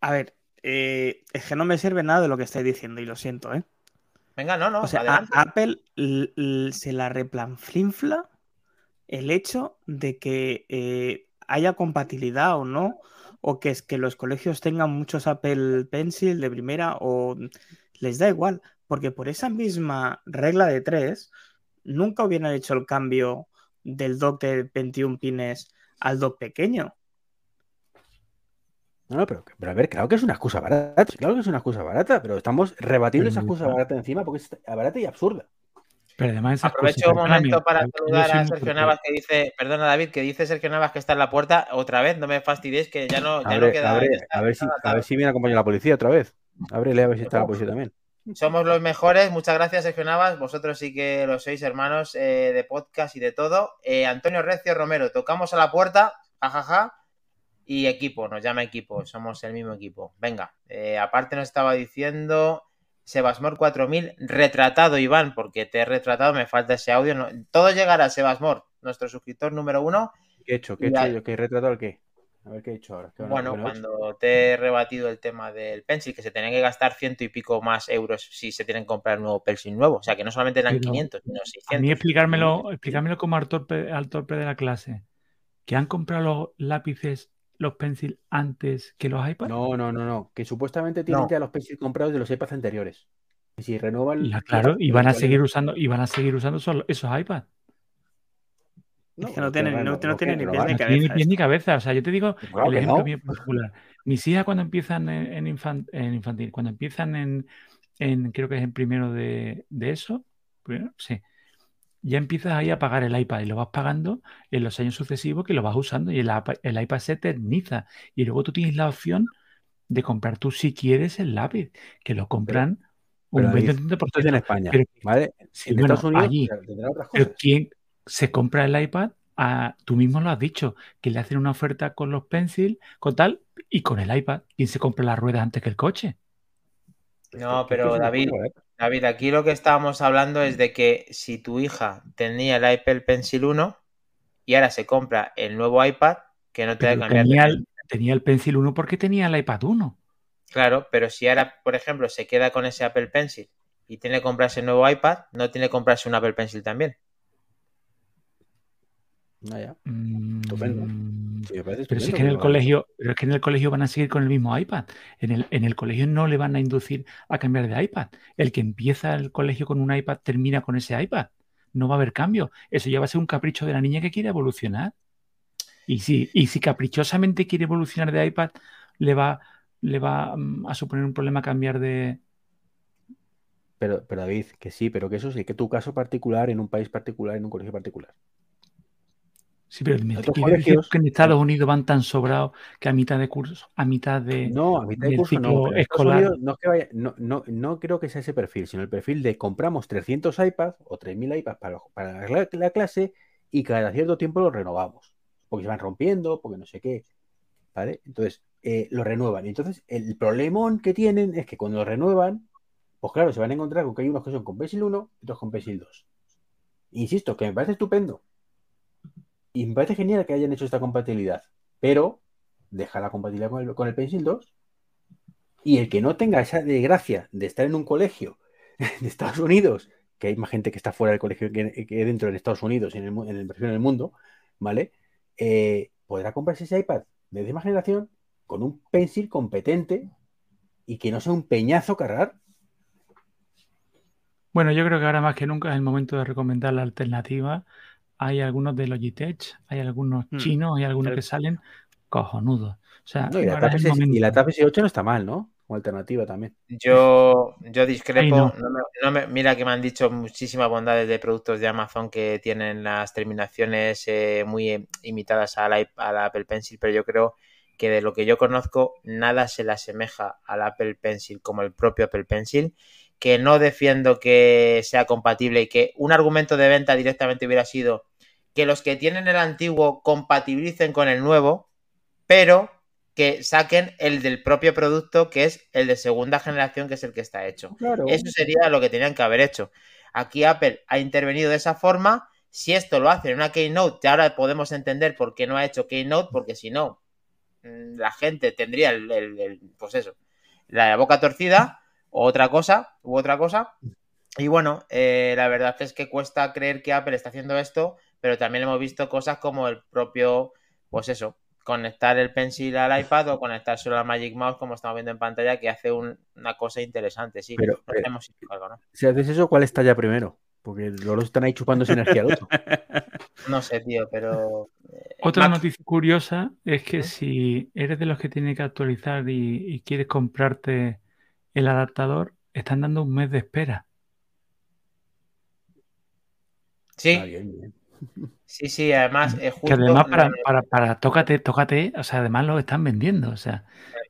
A ver, eh, es que no me sirve nada de lo que estáis diciendo y lo siento, ¿eh? Venga, no, no. O sea, Apple se la replanflinfla el hecho de que eh, haya compatibilidad o no, o que es que los colegios tengan muchos Apple Pencil de primera, o les da igual, porque por esa misma regla de tres, nunca hubieran hecho el cambio del dock de 21 pines al dock pequeño. No, no, pero, a ver, claro que es una excusa barata. Claro que es una excusa barata, pero estamos rebatiendo esa excusa barata encima porque es barata y absurda. Pero además Aprovecho un momento para saludar a Sergio Navas que dice, perdona David, que dice Sergio Navas que está en la puerta otra vez, no me fastidies que ya no, ya no queda. a, ver si, a ver si viene a acompañar la policía otra vez. Ábrele a ver si está la policía también. Somos los mejores, muchas gracias Sergio Navas, vosotros sí que lo sois hermanos eh, de podcast y de todo. Eh, Antonio Recio Romero, tocamos a la puerta, jajaja, y equipo, nos llama equipo, somos el mismo equipo. Venga, eh, aparte nos estaba diciendo Sebasmor 4000, retratado Iván, porque te he retratado, me falta ese audio. todo llegará a Sebasmor, nuestro suscriptor número uno. ¿Qué he hecho? ¿Qué he hecho yo? ¿Qué he retratado el qué? A ver qué he hecho ahora. bueno, cuando te he rebatido el tema del pencil, que se tienen que gastar ciento y pico más euros si se tienen que comprar un nuevo pencil nuevo. O sea, que no solamente eran 500, sino 600. A mí explicármelo, explicármelo como al torpe, al torpe de la clase. Que han comprado los lápices los Pencil antes que los iPads? No, no, no, no. Que supuestamente tienen ya los Pencil comprados de los iPads anteriores. Y si renovan. claro, y van a seguir usando, y van a seguir usando esos iPads. No, es que no tienen, no, tienen ni pies ni cabeza. Ni pies ni cabeza. O sea, yo te digo el ejemplo bien particular. Mis hijas cuando empiezan en, infantil, cuando empiezan en, creo que es el primero de, de eso, sí, ya empiezas ahí a pagar el iPad y lo vas pagando en los años sucesivos que lo vas usando y el, el iPad se eterniza. Y luego tú tienes la opción de comprar tú si quieres el lápiz, que lo compran un 20-30% en España, ¿vale? en Estados Unidos allí, pero ¿quién se compra el iPad? A, tú mismo lo has dicho, que le hacen una oferta con los pencil, con tal, y con el iPad. ¿Quién se compra las ruedas antes que el coche? No, pero David, David, aquí lo que estábamos hablando es de que si tu hija tenía el Apple Pencil 1 y ahora se compra el nuevo iPad, que no te da cambiar. Tenía el, tenía el Pencil 1 porque tenía el iPad 1. Claro, pero si ahora, por ejemplo, se queda con ese Apple Pencil y tiene que comprarse el nuevo iPad, no tiene que comprarse un Apple Pencil también. Vaya. Mm, estupendo. Pero si es que en el colegio, pero es que en el colegio van a seguir con el mismo iPad. En el, en el colegio no le van a inducir a cambiar de iPad. El que empieza el colegio con un iPad termina con ese iPad. No va a haber cambio. Eso ya va a ser un capricho de la niña que quiere evolucionar. Y si, y si caprichosamente quiere evolucionar de iPad, le va, le va mm, a suponer un problema cambiar de. Pero, pero David, que sí, pero que eso sí, que tu caso particular en un país particular, en un colegio particular. Sí, pero me que en Estados Unidos van tan sobrados que a mitad de curso, a mitad de. No, a mitad de curso no. Escolar... no, que vaya, no, no, no, creo que sea ese perfil, sino el perfil de compramos 300 iPads o 3000 iPads para, para la, clase y cada cierto tiempo los renovamos. Porque se van rompiendo, porque no sé qué. ¿Vale? Entonces, eh, lo renuevan. Y entonces, el problemón que tienen es que cuando lo renuevan, pues claro, se van a encontrar con que hay unos que son con Pencil 1 y otros con Pencil 2. Insisto, que me parece estupendo y me parece genial que hayan hecho esta compatibilidad, pero deja la compatibilidad con el, Pencil 2 y el que no tenga esa desgracia de estar en un colegio de Estados Unidos, que hay más gente que está fuera del colegio que, dentro de Estados Unidos, en en el, en el mundo, ¿vale? Eh, podrá comprarse ese iPad de décima generación con un pencil competente y que no sea un peñazo cargar. Bueno, yo creo que ahora más que nunca es el momento de recomendar la alternativa hay algunos de Logitech, hay algunos hmm. chinos, hay algunos que salen cojonudos. O sea, y, la TAP 8 no está mal, ¿no? Como alternativa también. Yo, yo discrepo. No. me, mira que me han dicho muchísimas bondades de productos de Amazon que tienen las terminaciones eh, muy eh, imitadas a la, a la Apple Pencil, pero yo creo que de lo que yo conozco, nada se le asemeja al Apple Pencil como el propio Apple Pencil que no defiendo que sea compatible y que un argumento de venta directamente hubiera sido que los que tienen el antiguo compatibilicen con el nuevo, pero que saquen el del propio producto, que es el de segunda generación, que es el que está hecho. Eso sería lo que tenían que haber hecho. Aquí Apple ha intervenido de esa forma. Si esto lo hace en una Keynote, ahora podemos entender por qué no ha hecho Keynote, porque si no, mm, la gente tendría el, pues eso, la boca torcida o otra cosa, u otra cosa. Y bueno, eh, la verdad es que cuesta creer que Apple está haciendo esto, pero también hemos visto cosas como el propio, pues eso, conectar el pencil al iPad o conectar solo al Magic Mouse, como estamos viendo en pantalla, que hace una cosa interesante, sí. Pero, eh, Si haces eso, ¿cuál está ya primero? Porque los dos están ahí chupándose energía al otro. No sé, tío, pero. Eh, Otra noticia curiosa es que si eres de los que tiene que actualizar y quieres comprarte el adaptador, están dando un mes de espera. Sí. Sí, sí, además es justo. Que además para, para, para, tócate, tócate, o sea, además lo están vendiendo, o sea.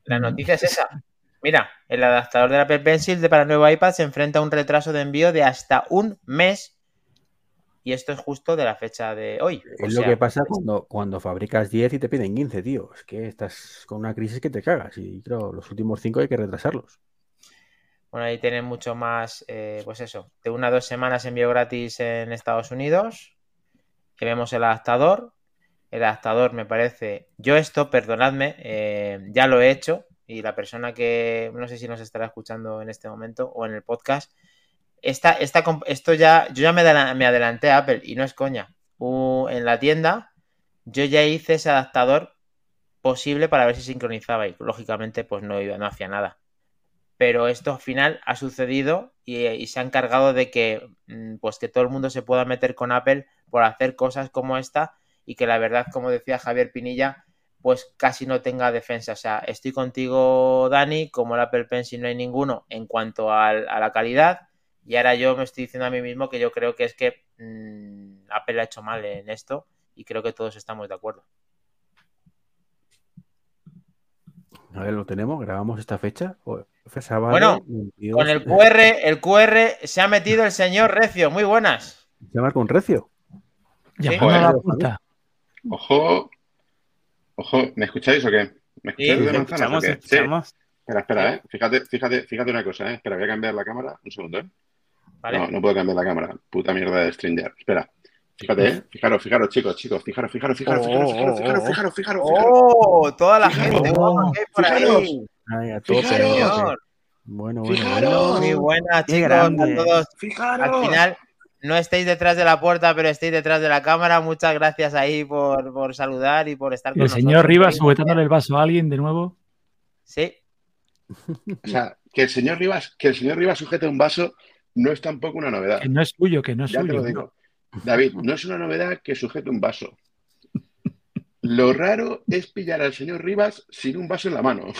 La noticia es esa. Mira, el adaptador de Apple Pencil de para el nuevo iPad se enfrenta a un retraso de envío de hasta un mes. Y esto es justo de la fecha de hoy. Es lo que pasa cuando, cuando fabricas 10 y te piden 15, tío. Es que estás con una crisis que te cagas. Y creo los últimos 5 hay que retrasarlos. Bueno, ahí tienen mucho más, eh, pues eso, de una a dos semanas envío gratis en Estados Unidos. Vemos el adaptador. El adaptador me parece, yo esto, perdonadme, eh, ya lo he hecho y la persona que no sé si nos estará escuchando en este momento o en el podcast, esta, esta, esto ya, yo ya me, adelanté a Apple y no es coña. en la tienda yo ya hice ese adaptador posible para ver si sincronizaba y lógicamente pues no, iba, no hacía nada pero esto al final ha sucedido y, se ha encargado de que mm, pues que todo el mundo se pueda meter con Apple por hacer cosas como esta y que la verdad, como decía Javier Pinilla, pues casi no tenga defensa. O sea, estoy contigo, Dani, como el Apple Pencil no hay ninguno en cuanto a, la calidad. Y ahora yo me estoy diciendo a mí mismo que yo creo que es que mm, Apple ha hecho mal en esto y creo que todos estamos de acuerdo. A ver, lo tenemos, grabamos esta fecha. Bueno, con el QR, el QR se ha metido el señor Recio. Muy buenas. Se marca un Recio. Ya la Ojo, ojo, ¿me escucháis o qué? ¿Me escucháis de manzanas Escuchamos. Espera, espera, ¿eh? Fíjate, fíjate, fíjate una cosa, ¿eh? Espera, voy a cambiar la cámara. Un segundo, ¿eh? No, no puedo cambiar la cámara. Puta mierda de Stringer. Espera. Fíjate, ¿eh? Fijaros, fijaros, chicos, chicos, fijaros, fijaros, fijaros, fijaros, fijaros, fijaros, fijaros, fijaros, ¡Oh! Toda la gente oh, que hay por ahí. Ay, a todos, señor. Bueno, bueno. Muy buenas, chicos, a todos. Fijaros. Al final, no estéis detrás de la puerta, pero estéis detrás de la cámara. Muchas gracias ahí por, por saludar y por estar con nosotros. El señor Rivas sujetándole el vaso a alguien de nuevo. Sí. O sea, que el señor Rivas, que el señor Rivas sujete un vaso no es tampoco una novedad. Que no es suyo, que no es ya suyo. Te lo digo. David, no es una novedad que sujete un vaso. Lo raro es pillar al señor Rivas sin un vaso en la mano.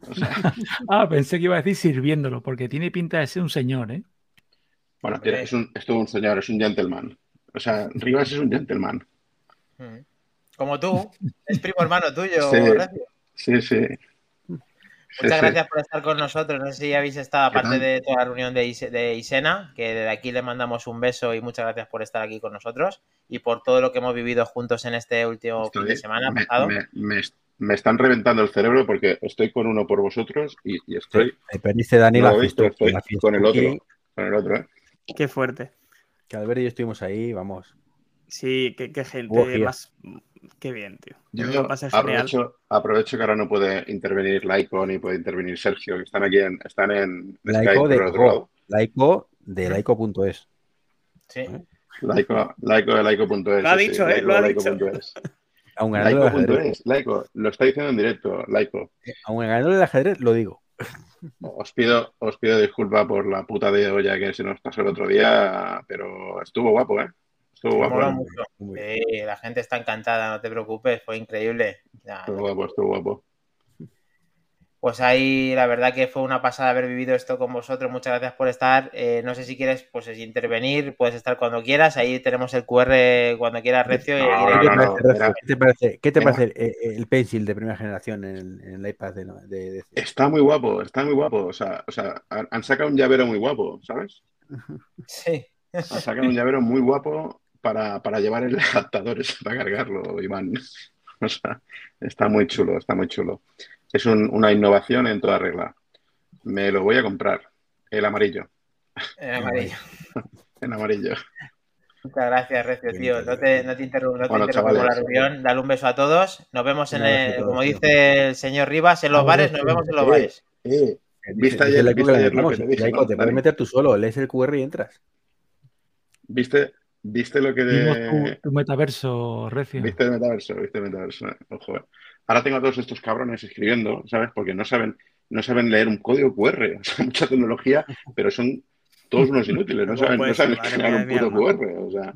ah, pensé que iba a decir sirviéndolo, porque tiene pinta de ser un señor, ¿eh? Bueno, es, un, todo un señor, es un gentleman. O sea, Rivas es un gentleman. Como tú. Es primo hermano tuyo, sí, sí. Muchas gracias por estar con nosotros. No sé si habéis estado, aparte de toda la reunión de, Isena, que desde aquí le mandamos un beso y muchas gracias por estar aquí con nosotros y por todo lo que hemos vivido juntos en este último fin de semana me, pasado. Me, están reventando el cerebro porque estoy con uno por vosotros y, estoy. dice Dani la estoy con el otro. Con el otro, ¿eh? Qué fuerte. Que Albert y yo estuvimos ahí, vamos. Sí, qué, gente más. Qué bien, tío. Yo aprovecho, aprovecho, que ahora no puede intervenir Laico ni puede intervenir Sergio, que están aquí en, están en Laico de, otro Laico de laico.es. Sí. ¿Eh? Laico, laico de laico.es. Lo ha dicho, ¿eh? Lo ha dicho. Aún Laico.es, Laico, lo está diciendo en directo, Laico. Aún ganador del ajedrez, lo digo. Os pido, os pido disculpa por la puta de olla que se nos pasó el otro día, pero estuvo guapo, ¿eh? Estuvo guapo. ¿eh? la gente está encantada, no te preocupes, fue increíble. estuvo guapo, estuvo guapo. Pues ahí la verdad que fue una pasada haber vivido esto con vosotros. Muchas gracias por estar. Eh, no sé si quieres pues intervenir, puedes estar cuando quieras. Ahí tenemos el QR cuando quieras, Recio. ¿Qué, te parece, ¿Qué te parece, eh, el, pencil de primera generación en el, iPad de, Está muy guapo, está muy guapo. O sea, o sea, han sacado un llavero muy guapo, ¿sabes? Sí. Han sacado un llavero muy guapo para, para llevar el adaptador para cargarlo, Iván. O sea, está muy chulo, está muy chulo. Es una innovación en toda regla. Me lo voy a comprar. El amarillo. El amarillo. el amarillo. Muchas gracias, Recio, tío. No te, no te interrumpo, no la reunión. Dale un beso a todos. Nos vemos en el, como dice el señor Rivas, en los bares, nos vemos en los bares. ¿Viste ayer, te puedes meter tú solo, lees el QR y entras. ¿Viste, ¿Viste lo que de... tu, metaverso, Recio. ¿Viste el metaverso? ¿Viste el metaverso? Ojo, eh. Ahora tengo a todos estos cabrones escribiendo, ¿sabes? Porque no saben, no saben leer un código QR. O sea, mucha tecnología, pero son todos unos inútiles. No saben, no saben un puto QR. O sea,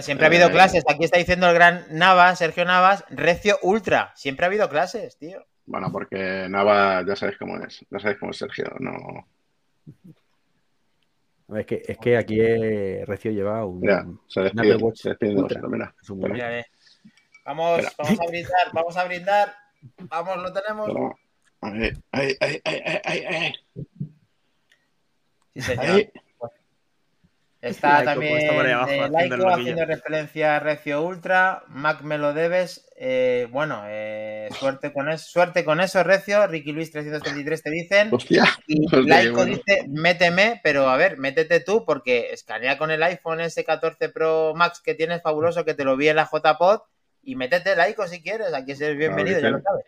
siempre ha habido eh, clases. Aquí está diciendo el gran Navas, Sergio Navas, Recio Ultra. Siempre ha habido clases, tío. Bueno, porque Navas ya sabéis cómo es. Ya sabéis cómo es Sergio. No. Es que, es que aquí Recio lleva un, mira, se despide, se despide mira. mira Vamos, vamos a brindar, vamos a brindar. Vamos, lo tenemos. Ay, ay, ay, ay, ay, ay. Sí, señor. Está también eh, Laico haciendo referencia a Recio Ultra. Mac me lo debes. Eh, bueno, eh, suerte con eso, suerte con eso, Recio. Ricky Luis 333 te dicen. Hostia. Y Laico dice, méteme, pero a ver, métete tú, porque escanea con el iPhone S14 Pro Max que tienes fabuloso, que te lo vi en la JPod y métete laico si quieres, aquí eres bienvenido, ya lo sabes.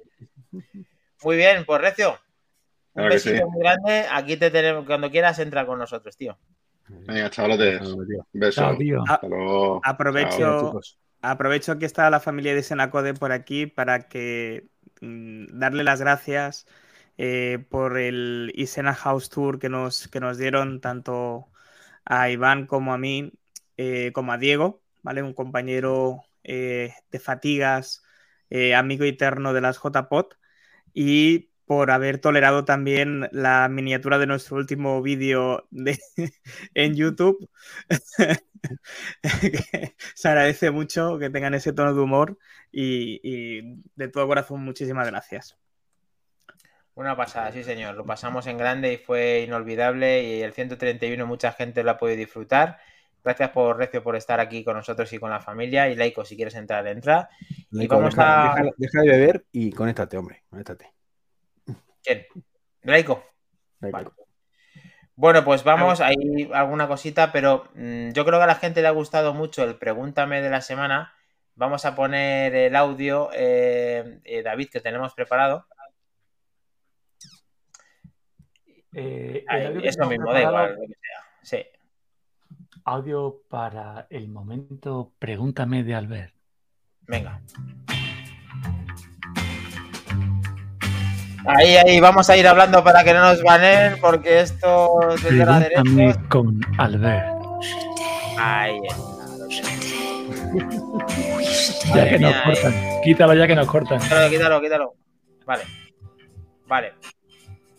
Muy bien, pues Recio, un besito muy grande, aquí te tenemos, cuando quieras entra con nosotros, tío. Venga, chavalotes, un beso. Aprovecho, aprovecho que está la familia de Senacode por aquí para que mm, darle las gracias eh, por el Isena House Tour que nos, que nos dieron tanto a Iván como a mí, eh, como a Diego, ¿vale? Un compañero eh, de Fatigas, eh, amigo eterno de las JPOT, y por haber tolerado también la miniatura de nuestro último vídeo en YouTube. Se agradece mucho que tengan ese tono de humor y, de todo corazón muchísimas gracias. Una pasada, sí señor. Lo pasamos en grande y fue inolvidable y el 131 mucha gente lo ha podido disfrutar. Gracias por Recio por estar aquí con nosotros y con la familia. Y Laico, si quieres entrar, entra. y vamos deja, a... deja, de beber y conéctate, hombre. Conéctate. ¿Quién? Laico. Bueno, pues vamos, hay alguna cosita, pero mm, yo creo que a la gente le ha gustado mucho el Pregúntame de la semana. Vamos a poner el audio, eh, eh, David, que tenemos preparado. Eh, eso mismo, da igual, lo que sea. Sí. Audio para el momento Pregúntame de Albert. Venga. Ahí, ahí, vamos a ir hablando para que no nos banen, porque esto desde la derecha. con Albert. Ahí ya que nos cortan. Quítalo ya que nos cortan. Quítalo, quítalo, quítalo. Vale. Vale.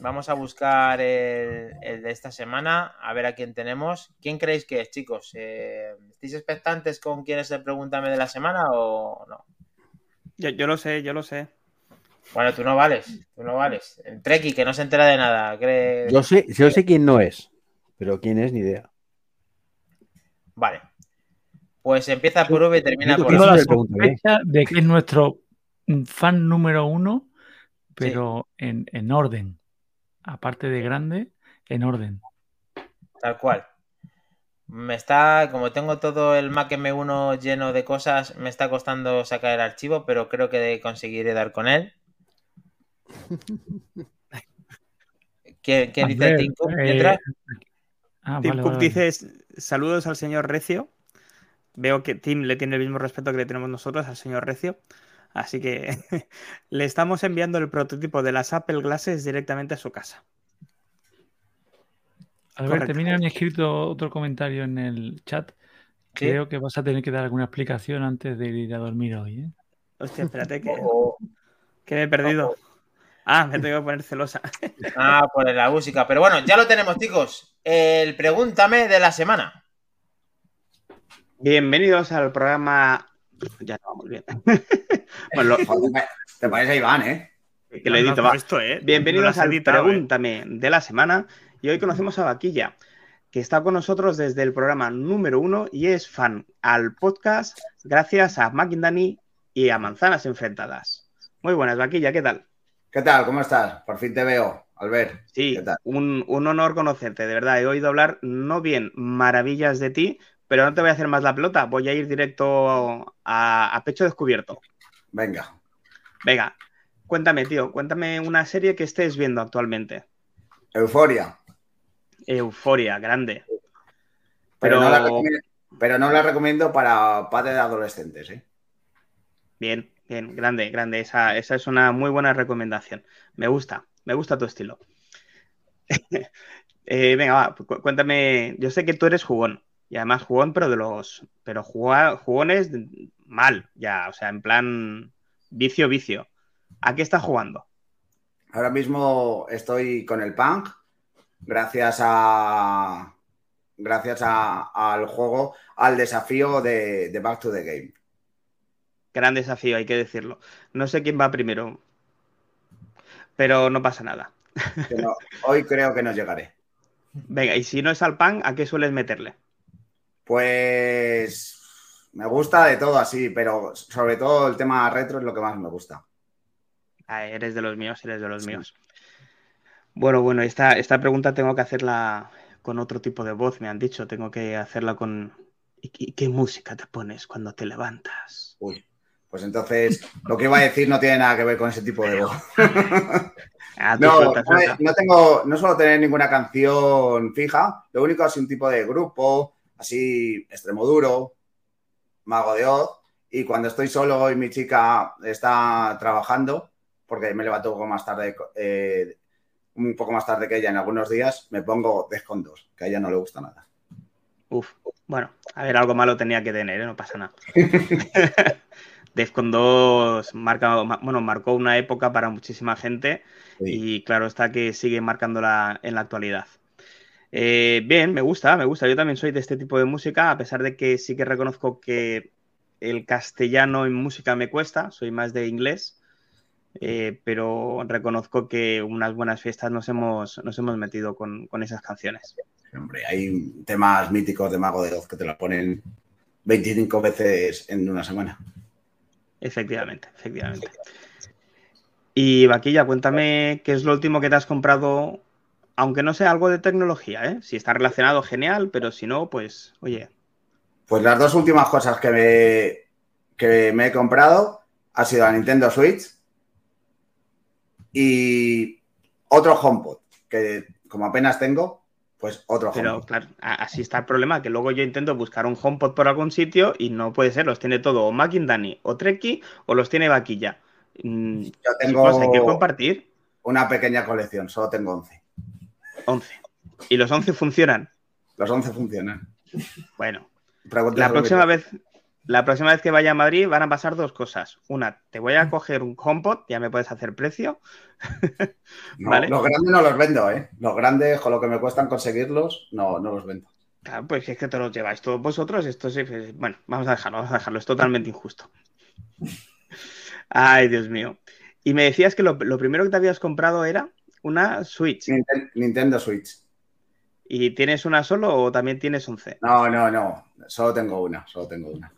Vamos a buscar el, de esta semana, a ver a quién tenemos. ¿Quién creéis que es, chicos? Eh, ¿Estáis expectantes con quién es el Pregúntame de la semana o no? Yo, lo sé, yo lo sé. Bueno, tú no vales, tú no vales. El Treki, que no se entera de nada. Yo sé, yo sé quién no es, pero quién es ni idea. Vale. Pues empieza por V y termina por V. de que es nuestro fan número uno, pero en, en orden. Aparte de grande, en orden. Tal cual. Me está, como tengo todo el Mac M1 lleno de cosas, me está costando sacar el archivo, pero creo que conseguiré dar con él. ¿Qué, dice Tim Cook eh, ah, Tim Cook dice saludos al señor Recio. Veo que Tim le tiene el mismo respeto que le tenemos nosotros al señor Recio. Así que le estamos enviando el prototipo de las Apple Glasses directamente a su casa. Alberto, también han escrito otro comentario en el chat. Creo que vas a tener que dar alguna explicación antes de ir a dormir hoy. ¿eh? Hostia, espérate que, que me he perdido. Ah, me tengo que poner celosa. Ah, por la música. Pero bueno, ya lo tenemos, chicos. El pregúntame de la semana. Bienvenidos al programa. Ya no vamos bien. bueno, Te parece Iván, ¿eh? Que lo edito, Esto, ¿eh? Bienvenidos al Pregúntame de la semana. Y hoy conocemos a Vaquilla, que está con nosotros desde el programa número uno y es fan al podcast gracias a Dani y a Manzanas Enfrentadas. Muy buenas, Vaquilla, ¿qué tal? ¿Qué tal? ¿Cómo estás? Por fin te veo, Albert. Sí, Un, honor conocerte, de verdad. He oído hablar no bien maravillas de ti, pero no te voy a hacer más la pelota. Voy a ir directo a, a pecho descubierto. Venga. Venga, cuéntame, tío, cuéntame una serie que estés viendo actualmente. Euforia. Euforia, grande. Pero, no, la recomiendo, para padres de adolescentes, ¿eh? Bien, bien, grande, grande. Esa, es una muy buena recomendación. Me gusta, me gusta tu estilo. Eh, venga, va, cuéntame. Yo sé que tú eres jugón. Y además jugón, pero de los. Pero jugones mal, ya. O sea, en plan vicio, vicio. ¿A qué estás jugando? Ahora mismo estoy con el punk gracias a gracias al juego, al desafío de, Back to the Game. Gran desafío, hay que decirlo. No sé quién va primero, pero no pasa nada. hoy creo que no llegaré. Venga, y si no es al pan, ¿a qué sueles meterle? Pues me gusta de todo así, pero sobre todo el tema retro es lo que más me gusta. Ah, eres de los míos, eres de los míos. Bueno, bueno, esta, esta pregunta tengo que hacerla con otro tipo de voz, me han dicho. Tengo que hacerla con. ¿Y qué música te pones cuando te levantas? Uy, pues entonces lo que iba a decir no tiene nada que ver con ese tipo de voz. Ah, no, no, tengo, no suelo tener ninguna canción fija. Lo único es un tipo de grupo, así extremo duro, mago de Oz. Y cuando estoy solo y mi chica está trabajando, porque me levanto un poco más tarde eh, un poco más tarde que ella en algunos días, me pongo Defcon 2, que a ella no le gusta nada. Uf, bueno, a ver, algo malo tenía que tener, ¿eh? no pasa nada. Defcon 2 marca, bueno, marcó una época para muchísima gente y claro está que sigue marcándola en la actualidad. Eh, bien, me gusta, me gusta. Yo también soy de este tipo de música, a pesar de que sí que reconozco que el castellano en música me cuesta, soy más de inglés. Eh, pero reconozco que unas buenas fiestas nos hemos, nos hemos metido con, esas canciones. Hombre, hay temas míticos de Mago de Oz que te la ponen 25 veces en una semana. Efectivamente, efectivamente. Y Vaquilla, cuéntame qué es lo último que te has comprado, aunque no sea algo de tecnología, ¿eh? Si está relacionado, genial, pero si no, pues, oye. Pues las dos últimas cosas que me, que me he comprado ha sido la Nintendo Switch y otro HomePod, que como apenas tengo, pues otro HomePod. Pero claro, así está el problema, que luego yo intento buscar un HomePod por algún sitio y no puede ser, los tiene todo o Dani o Treki o los tiene Vaquilla. Mm, yo tengo hay que compartir. Una pequeña colección, solo tengo 11. 11. ¿Y los 11 funcionan? Los 11 funcionan. Bueno, la próxima vez la próxima vez que vaya a Madrid van a pasar dos cosas. Una, te voy a coger un HomePod, ya me puedes hacer precio. ¿Vale? Los grandes no los vendo, ¿eh? Los grandes, con lo que me cuestan conseguirlos, no, no los vendo. Claro, pues es que te los lleváis todos vosotros. Esto es, bueno, vamos a dejarlo, vamos a dejarlo, es totalmente injusto. Ay, Dios mío. Y me decías que lo, primero que te habías comprado era una Switch. Nintendo Switch. ¿Y tienes una solo o también tienes 11? No, no, no. Solo tengo una, solo tengo una.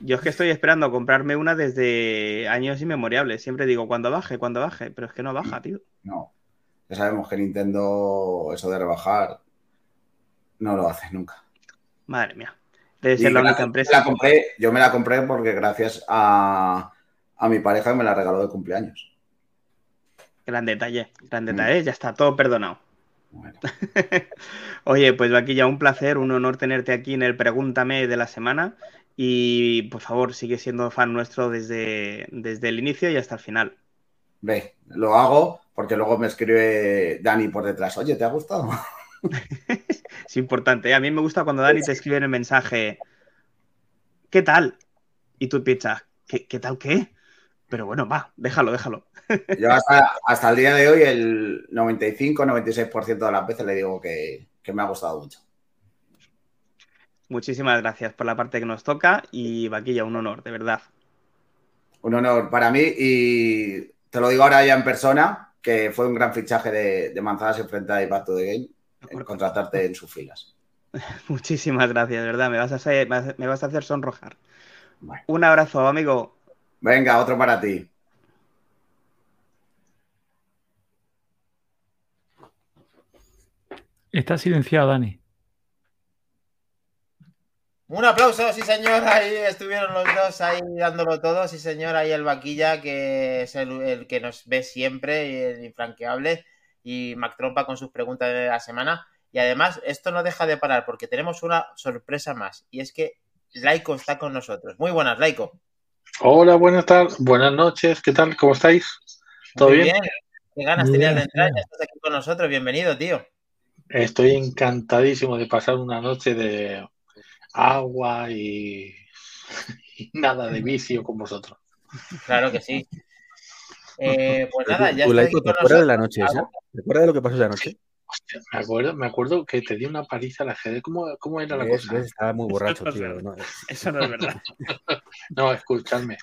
Yo es que estoy esperando comprarme una desde años inmemoriales. Siempre digo, cuando baje, cuando baje, pero es que no baja, tío. No. Ya sabemos que Nintendo, eso de rebajar, no lo hace nunca. Madre mía. Debe ser la única empresa. compré, yo me la compré porque gracias a, mi pareja me la regaló de cumpleaños. Gran detalle, gran mm. detalle, ya está todo perdonado. Oye, pues aquí ya un placer, un honor tenerte aquí en el Pregúntame de la semana. Y por favor, sigue siendo fan nuestro desde, desde el inicio y hasta el final. Ve, lo hago porque luego me escribe Dani por detrás. Oye, ¿te ha gustado? es importante. ¿eh? A mí me gusta cuando Dani te escribe en el mensaje, ¿qué tal? Y tú piensas, ¿qué, ¿qué tal qué? Pero bueno, va, déjalo, déjalo. Yo hasta, el día de hoy el 95-96% de las veces le digo que, me ha gustado mucho. Muchísimas gracias por la parte que nos toca y Vaquilla, un honor, de verdad. Un honor para mí y te lo digo ahora ya en persona, que fue un gran fichaje de, de Manzanas enfrente a Impacto de Game, en contratarte en sus filas. Muchísimas gracias, de verdad, me vas a hacer, me vas a hacer sonrojar. Un abrazo, amigo. Venga, otro para ti. Está silenciado, Dani. Un aplauso, sí señor, ahí estuvieron los dos ahí dándolo todo, sí señor, ahí el vaquilla que es el, que nos ve siempre, el infranqueable, y Mac Trompa con sus preguntas de la semana. Y además, esto no deja de parar porque tenemos una sorpresa más, y es que Laiko está con nosotros. Muy buenas, Laiko. Hola, buenas tardes, buenas noches, ¿qué tal? ¿Cómo estáis? ¿Todo bien? Qué ganas tenías de entrar, ya estás aquí con nosotros, bienvenido, tío. Estoy encantadísimo de pasar una noche de agua y, nada de vicio con vosotros. Claro que sí. Eh, pues nada, ya ¿Te acuerdas de la noche esa? ¿Te acuerdas de lo que pasó esa noche? me acuerdo, me acuerdo que te di una paliza a la ajedrez. ¿Cómo, cómo era la cosa? Estaba muy borracho, tío. eso no es verdad. no, escúchame.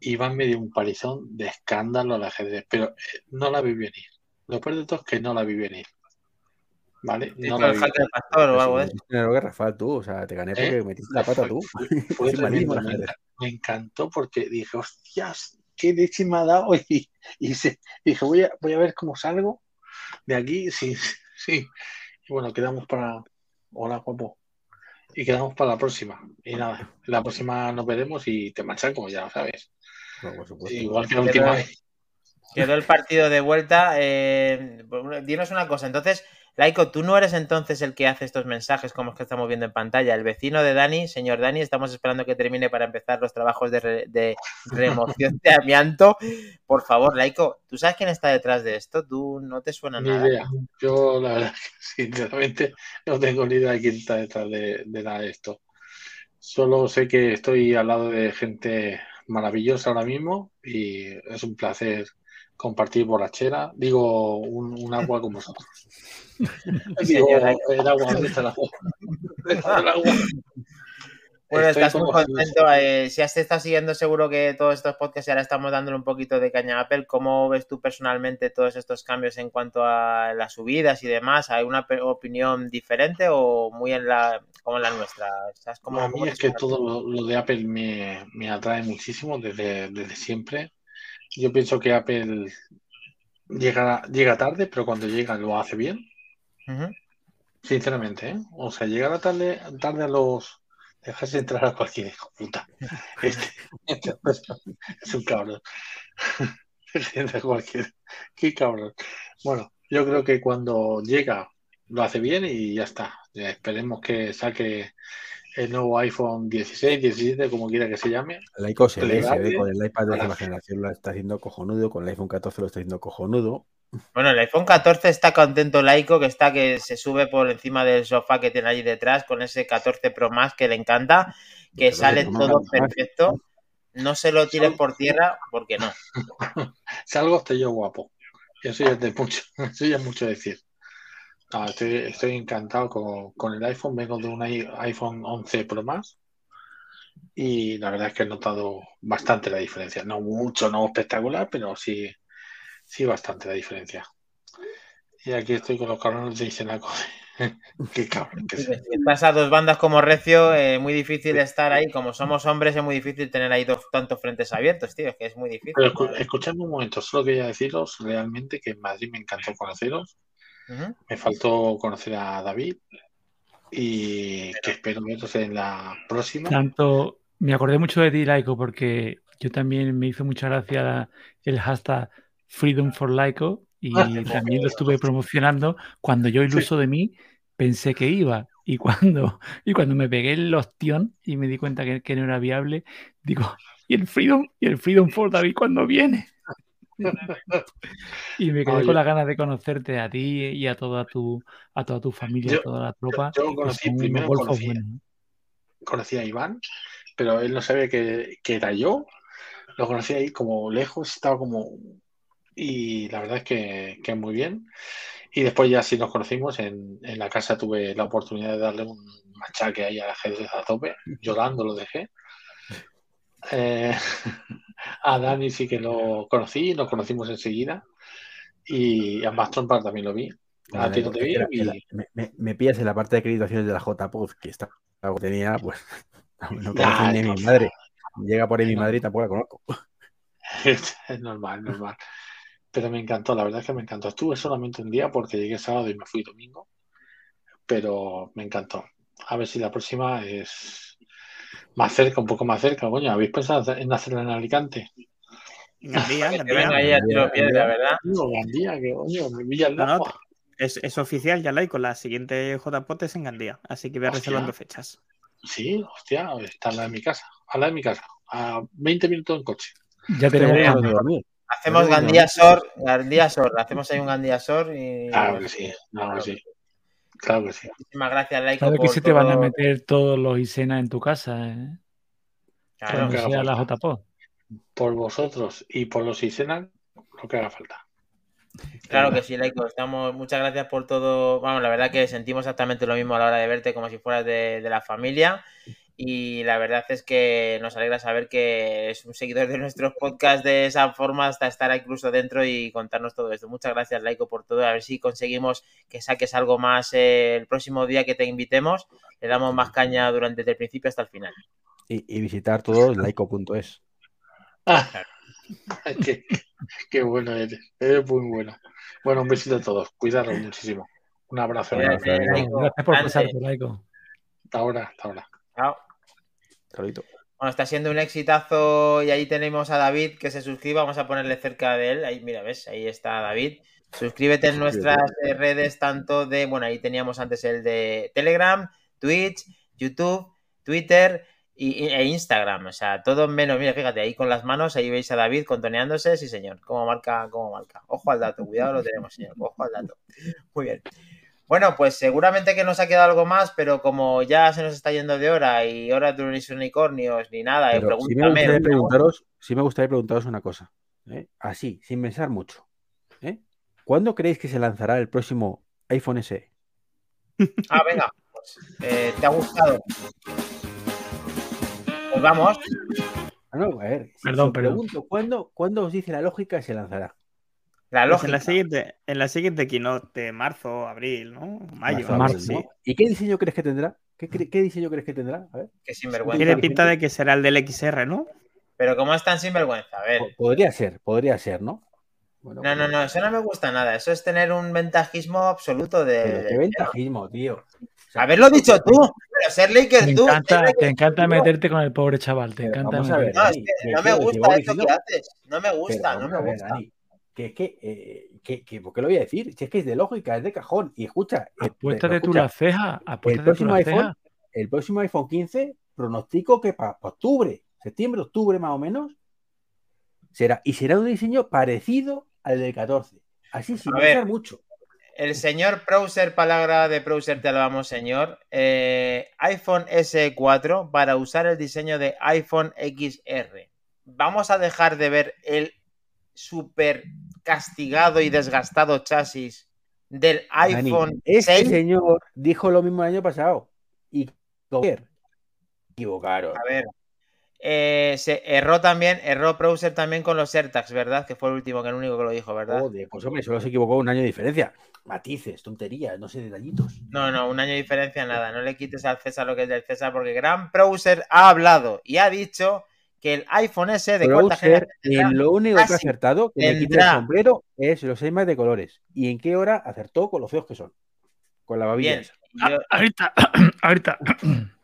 Iván me dio un palizón de escándalo al ajedrez, pero eh, no la vi venir. Lo peor de todo es que no la vi venir. ¿Vale? No vi falta de pastor o algo de Rafael, tú, o sea, te gané porque ¿Eh? metiste la pata tú. me, encantó porque dije, hostias, qué leche me ha dado. Y, y se, dije, voy a, voy a ver cómo salgo de aquí. Sí, sí. Y bueno, quedamos para. Hola, guapo. Y quedamos para la próxima. Y nada, la próxima nos veremos y te como ya lo sabes. Igual que la última vez. Quedó el partido de vuelta. Eh, dinos una cosa, entonces, Laiko, tú no eres entonces el que hace estos mensajes como los que estamos viendo en pantalla. El vecino de Dani, señor Dani, estamos esperando que termine para empezar los trabajos de, remoción de amianto. Por favor, Laiko, ¿tú sabes quién está detrás de esto? ¿Tú no te suena ni nada? Idea. Yo, la verdad, sinceramente, no tengo ni idea de quién está detrás de, de nada de esto. Solo sé que estoy al lado de gente maravillosa ahora mismo y es un placer compartir borrachera, digo, un, agua con vosotros. digo, el agua, Bueno, estás muy contento. Eh, si has estado siguiendo, seguro que todos estos podcasts ahora estamos dándole un poquito de caña a Apple. ¿Cómo ves tú personalmente todos estos cambios en cuanto a las subidas y demás? ¿Hay una opinión diferente o muy en la como en la nuestra? como, a mí es que todo lo, de Apple me, me, atrae muchísimo desde, desde siempre. Yo pienso que Apple llega, llega tarde, pero cuando llega lo hace bien. Sinceramente, ¿eh? O sea, llega tarde, tarde a los. Dejarse entrar a cualquier hijo puta. Este, este es un cabrón. Cualquier. Qué cabrón. Bueno, yo creo que cuando llega lo hace bien y ya está. Esperemos que saque el nuevo iPhone 16, 17, como quiera que se llame. El iPhone se ve, se ve con el iPad de última generación lo está haciendo cojonudo, con el iPhone 14 lo está haciendo cojonudo. Bueno, el iPhone 14 está contento Laico, que está que se sube por encima del sofá que tiene allí detrás con ese 14 Pro Max que le encanta, que sale todo perfecto. No se lo tires por tierra, porque no. Salgo hasta yo guapo. Eso ya es de mucho, eso ya es mucho decir. Ah, estoy, encantado con, el iPhone. Vengo de un iPhone 11 Pro Max y la verdad es que he notado bastante la diferencia. No mucho, no espectacular, pero sí, sí bastante la diferencia. Y aquí estoy con los cabrones de Isenaco. Qué cabrón que Estás a dos bandas como Recio, eh, muy difícil estar ahí. Como somos hombres, es muy difícil tener ahí dos tantos frentes abiertos, tío. Es que es muy difícil. Pero escuchadme un momento, solo quería deciros realmente que en Madrid me encantó conoceros. Me faltó conocer a David y que espero veros en la próxima. Tanto, me acordé mucho de ti, Laico, porque yo también me hizo mucha gracia el hashtag Freedom for Laico y también lo estuve promocionando. Cuando yo iluso de mí, pensé que iba. Y cuando, y cuando me pegué el ostión y me di cuenta que, no era viable, digo, ¿y el Freedom? ¿Y el Freedom for David cuando viene? Y me quedé con las ganas de conocerte a ti y a toda tu, a toda tu familia, a toda la tropa. Yo conocí, primero conocí, a Iván pero él no sabía que, era yo. Lo conocí ahí como lejos, estaba como... Y la verdad es que, que muy bien. Y después ya sí nos conocimos, en, la casa tuve la oportunidad de darle un machaque ahí al ajedrez a tope, llorando lo dejé. Eh, a Dani sí que lo conocí, nos conocimos enseguida. Y a Mastron también lo vi. A ti no te vi. Me, me, pillas en la parte de acreditaciones de la JPOD, que está, tenía, pues no conozco ni mi madre. Llega por ahí mi madre y tampoco la conozco. es normal, normal. Pero me encantó, la verdad es que me encantó. Estuve solamente un día porque llegué sábado y me fui domingo. Pero me encantó. A ver si la próxima es más cerca, un poco más cerca. Coño, ¿habéis pensado en hacerla en Alicante? Gandía, Gandía. ahí a tiro piedra, ¿verdad? No, Gandía, que coño, me no, no, es, es, oficial ya la y con la siguiente JPOT es en Gandía. Así que voy a reservando fechas. Sí, hostia, está al lado de mi casa, al lado de mi casa, a 20 minutos en coche. Ya tenemos que dormir. Hacemos Gandía Sor, Gandía Sor, hacemos ahí un Gandía Sor y. Claro que sí, claro que sí. Claro que sí. Muchísimas gracias, Laiko. Claro que se te van a meter todos los Isena en tu casa, ¿eh? Claro, que sea la JPO. Por vosotros y por los Isena, lo que haga falta. Claro que sí, Laiko. Estamos, muchas gracias por todo. Vamos, la verdad que sentimos exactamente lo mismo a la hora de verte, como si fueras de, la familia. Y la verdad es que nos alegra saber que es un seguidor de nuestros podcasts de esa forma hasta estar incluso dentro y contarnos todo esto. Muchas gracias, Laiko, por todo. A ver si conseguimos que saques algo más eh, el próximo día que te invitemos. Le damos más caña durante el principio hasta el final. Y, visitar todo laico.es. Ah, Qué bueno eres, eres muy bueno. Bueno, un besito a todos, cuidaros muchísimo. Un abrazo. Gracias, por pasarte, Laico. Hasta ahora, hasta ahora. Chao. Bueno, está siendo un exitazo y ahí tenemos a David que se suscriba. Vamos a ponerle cerca de él. Ahí, mira, ves, ahí está David. Suscríbete en nuestras redes, tanto de, bueno, ahí teníamos antes el de Telegram, Twitch, YouTube, Twitter e Instagram, o sea, todo menos, mira, fíjate, ahí con las manos, ahí veis a David contoneándose, sí señor, como marca, como marca. Ojo al dato, cuidado lo tenemos, señor, ojo al dato. Muy bien. Bueno, pues seguramente que nos ha quedado algo más, pero como ya se nos está yendo de hora y hora de unos unicornios ni nada, eh, pero sí me gustaría preguntaros, sí me gustaría preguntaros una cosa, ¿eh? así, sin pensar mucho. ¿eh? ¿Cuándo creéis que se lanzará el próximo iPhone SE? Ah, venga, pues, ¿te ha gustado? Pues vamos. Ah, a ver, Perdón, pregunto, ¿cuándo, ¿cuándo, os dice la lógica se lanzará? La lógica. Pues en la siguiente, en la siguiente keynote de marzo, abril, ¿no? Mayo. Marzo, ¿Y qué diseño crees que tendrá? ¿Qué, qué diseño crees que tendrá? A ver. Que sinvergüenza. Tiene pinta de que será el del XR, ¿no? Pero como es tan sinvergüenza, a ver. Podría ser, podría ser, ¿no? no, no, pues no, eso no me gusta nada. Eso es tener un ventajismo absoluto de. Pero qué ventajismo, tío. Haberlo dicho tú, pero ser Laker tú. te encanta meterte con el pobre chaval, te encanta. no, es que no me gusta esto que haces. No me gusta, no me gusta. Que es que, eh, que, que, ¿por qué lo voy a decir? Si es que es de lógica, es de cajón. Y escucha. Eh, Apuéstate tú la ceja. El próximo, iPhone, el próximo iPhone 15 pronostico que para octubre, septiembre, octubre más o menos, será. Y será un diseño parecido al del 14. Así, sin pensar mucho el señor Browser, palabra de Browser, te lo vamos, señor. Eh, iPhone S4 para usar el diseño de iPhone XR. Vamos a dejar de ver el súper castigado y desgastado chasis del iPhone Ese señor dijo lo mismo el año pasado. Y equivocaron. A ver, eh, se erró también, erró Browser también con los AirTags, ¿verdad? Que fue el último, que el único que lo dijo, ¿verdad? Joder, pues hombre, solo se equivocó un año de diferencia. Matices, tonterías, no sé, detallitos. No, no, un año de diferencia, nada. No le quites al César lo que es del César, porque Gran Browser ha hablado y ha dicho que el iPhone S de cuarta generación. lo único que ha acertado que le quita el sombrero es los seis de colores. ¿Y en qué hora acertó con los feos que son? Con la babilla. Ah, ahorita, ahorita.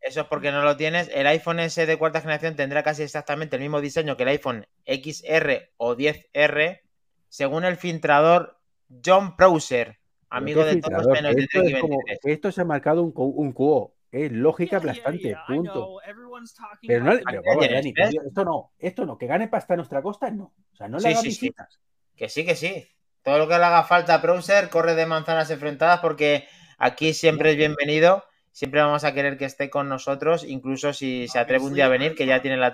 Eso es porque no lo tienes. El iPhone S de cuarta generación tendrá casi exactamente el mismo diseño que el iPhone XR o 10R, según el filtrador John Browser, amigo de todos menos de esto, esto se ha marcado un, un cubo. Es lógica aplastante, punto. Pero no, esto no, esto no, que gane pasta a nuestra costa, no. O sea, no le haga visitas. Que sí, que sí. Todo lo que le haga falta a Browser corre de manzanas enfrentadas porque aquí siempre es bienvenido. Siempre vamos a querer que esté con nosotros, incluso si se atreve un día a venir, que ya tiene la,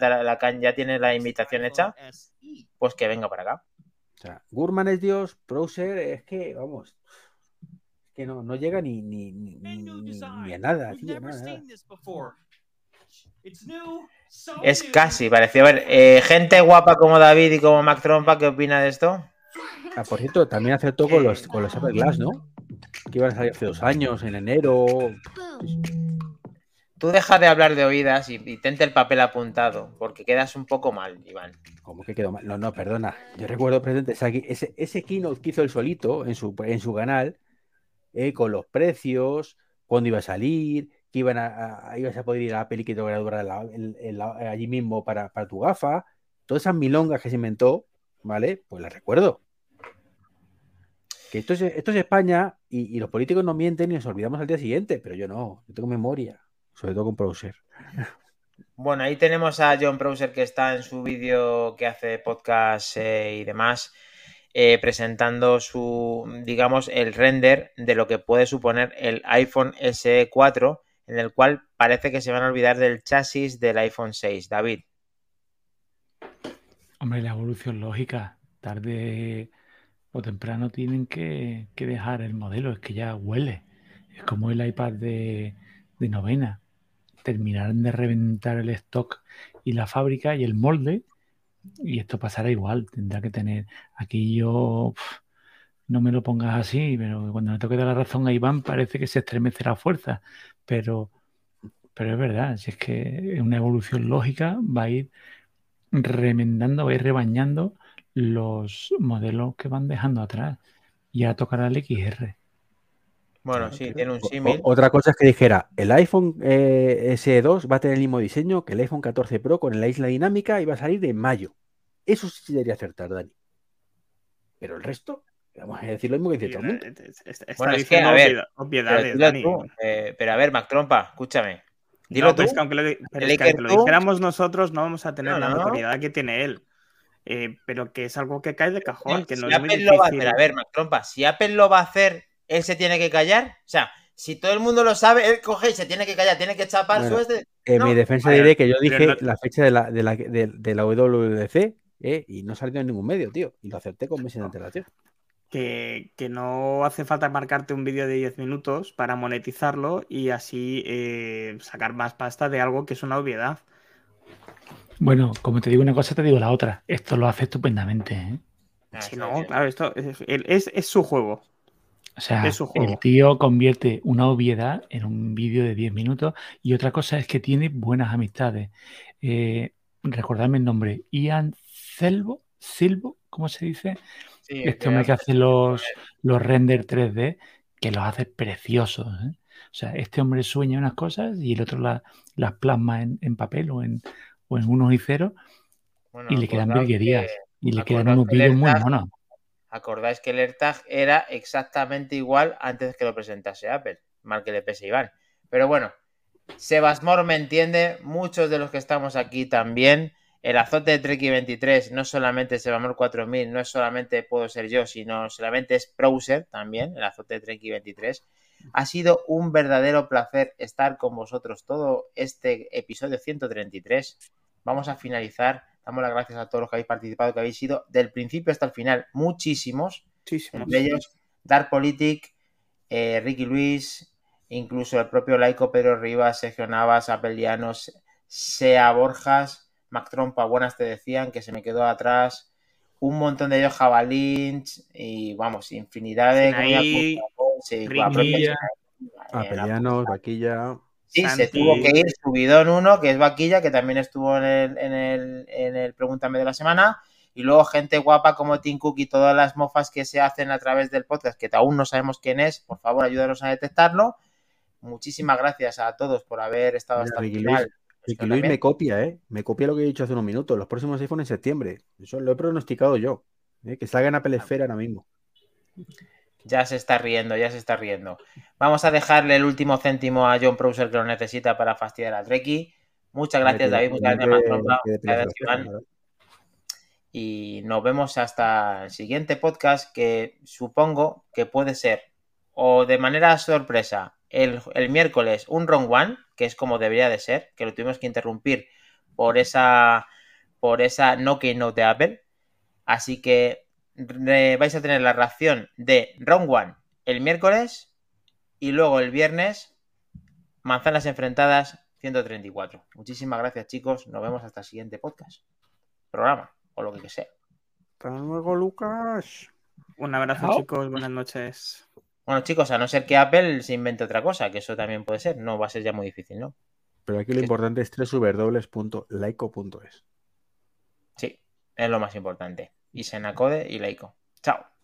ya tiene la invitación hecha, pues que venga para acá. O sea, Gurman es Dios, Browser es que, vamos, que no, no llega ni, ni, ni, ni a nada, Es casi, pareció. A ver, eh, gente guapa como David y como Mac Trompa, ¿qué opina de esto? Ah, por cierto, también acertó con los, con los Apple Glass, ¿no? Que iban a salir hace dos años, en enero. Tú deja de hablar de oídas y, y, tente el papel apuntado, porque quedas un poco mal, Iván. ¿Cómo que quedó mal? No, no, perdona. Yo recuerdo presente ese, ese keynote que hizo el solito en su, en su canal, eh, con los precios, cuándo iba a salir, que iban a, ibas a poder ir a la peli que te durar allí mismo para, tu gafa. Todas esas milongas que se inventó, ¿vale? Pues las recuerdo. Que esto es, esto es España y, los políticos no mienten y nos olvidamos al día siguiente, pero yo no, yo tengo memoria, sobre todo con Browser. Bueno, ahí tenemos a John Browser que está en su vídeo que hace podcast eh, y demás. Eh, presentando su, digamos, el render de lo que puede suponer el iPhone SE 4, en el cual parece que se van a olvidar del chasis del iPhone 6. David. Hombre, la evolución lógica, tarde o temprano tienen que, dejar el modelo, es que ya huele. Es como el iPad de, de novena. Terminarán de reventar el stock y la fábrica y el molde y esto pasará igual, tendrá que tener. Aquí yo no me lo pongas así, pero cuando me toque dar la razón a Iván parece que se estremece la fuerza. Pero, pero es verdad, si es que es una evolución lógica, va a ir remendando, va a ir rebañando los modelos que van dejando atrás. Ya tocará el XR. Bueno, sí, tiene un símil. Otra cosa es que dijera, el iPhone eh, SE2 va a tener el mismo diseño que el iPhone 14 Pro con la isla dinámica y va a salir de mayo. Eso sí debería acertar, Dani. Pero el resto, vamos a decir lo mismo que dice todo el mundo. Bueno, es que, a ver, obviedades, pero, Dani. Eh, pero a ver, Mac Trompa, escúchame. Dilo tú. Es que aunque, lo, dijéramos nosotros, no vamos a tener la notoriedad que tiene él. Eh, pero que es algo que cae de cajón. que no si Apple lo va a hacer, a ver, Mac Trompa, si Apple lo va a hacer él se tiene que callar. O sea, si todo el mundo lo sabe, él coge y se tiene que callar, tiene que chapar su este. En mi defensa diré que yo dije la fecha de la, de la, de, la WWDC eh, y no salió en ningún medio, tío. Y lo acepté con meses de antelación. Que, que, no hace falta marcarte un vídeo de 10 minutos para monetizarlo y así eh, sacar más pasta de algo que es una obviedad. Bueno, como te digo una cosa, te digo la otra. Esto lo hace estupendamente. ¿eh? Si no, claro, esto es, es su juego. O sea, el tío convierte una obviedad en un vídeo de 10 minutos y otra cosa es que tiene buenas amistades. Eh, recordadme el nombre, Ian Selvo, Silvo, ¿cómo se dice? este hombre que hace los, los render 3D, que los hace preciosos. ¿eh? O sea, este hombre sueña unas cosas y el otro las plasma en, papel o en, o en unos y ceros y le quedan virguerías. Y le quedan unos vídeos muy monos. Acordáis que el AirTag era exactamente igual antes que lo presentase Apple, mal que le pese Iván. Pero bueno, Sebasmor me entiende, muchos de los que estamos aquí también. El azote de Treki 23 no solamente Sebasmor 4000, no es solamente puedo ser yo, sino solamente es Browser también, el azote de Treki 23. Ha sido un verdadero placer estar con vosotros todo este episodio 133. Vamos a finalizar Damos las gracias a todos los que habéis participado, que habéis sido del principio hasta el final muchísimos. Muchísimos. Entre ellos, Dark Politic, eh, Ricky Luis, incluso el propio Laico Pedro Rivas, Sergio Navas, Apelianos, Sea Borjas, Mac Trompa, buenas te decían que se me quedó atrás. Un montón de ellos jabalins y vamos, infinidad de. Ahí, Apelianos, Vaquilla. Sí, se tuvo que ir subido en uno, que es Vaquilla, que también estuvo en el, en el, en el Pregúntame de la semana. Y luego gente guapa como Tim Cook y todas las mofas que se hacen a través del podcast, que aún no sabemos quién es, por favor ayúdanos a detectarlo. Muchísimas gracias a todos por haber estado hasta el final. Ricky Luis me copia, ¿eh? Me copia lo que he dicho hace unos minutos. Los próximos iPhone en septiembre. Eso lo he pronosticado yo. ¿eh? Que salga en Apple Esfera ahora mismo. Ya se está riendo, ya se está riendo. Vamos a dejarle el último céntimo a John Prouser que lo necesita para fastidiar a Treki. Muchas gracias, David. Muchas gracias, Y nos vemos hasta el siguiente podcast que supongo que puede ser o de manera sorpresa el, miércoles un wrong one, que es como debería de ser, que lo tuvimos que interrumpir por esa por esa no keynote de Apple. Así que vais a tener la reacción de Round One el miércoles y luego el viernes Manzanas Enfrentadas 134. Muchísimas gracias chicos, nos vemos hasta el siguiente podcast, programa o lo que sea. Hasta luego Lucas. Un abrazo chicos, buenas noches. Bueno chicos, a no ser que Apple se invente otra cosa, que eso también puede ser, no va a ser ya muy difícil, ¿no? Pero aquí lo importante es www.laico.es. Sí, es lo más importante y Senacode y Leico. Chao.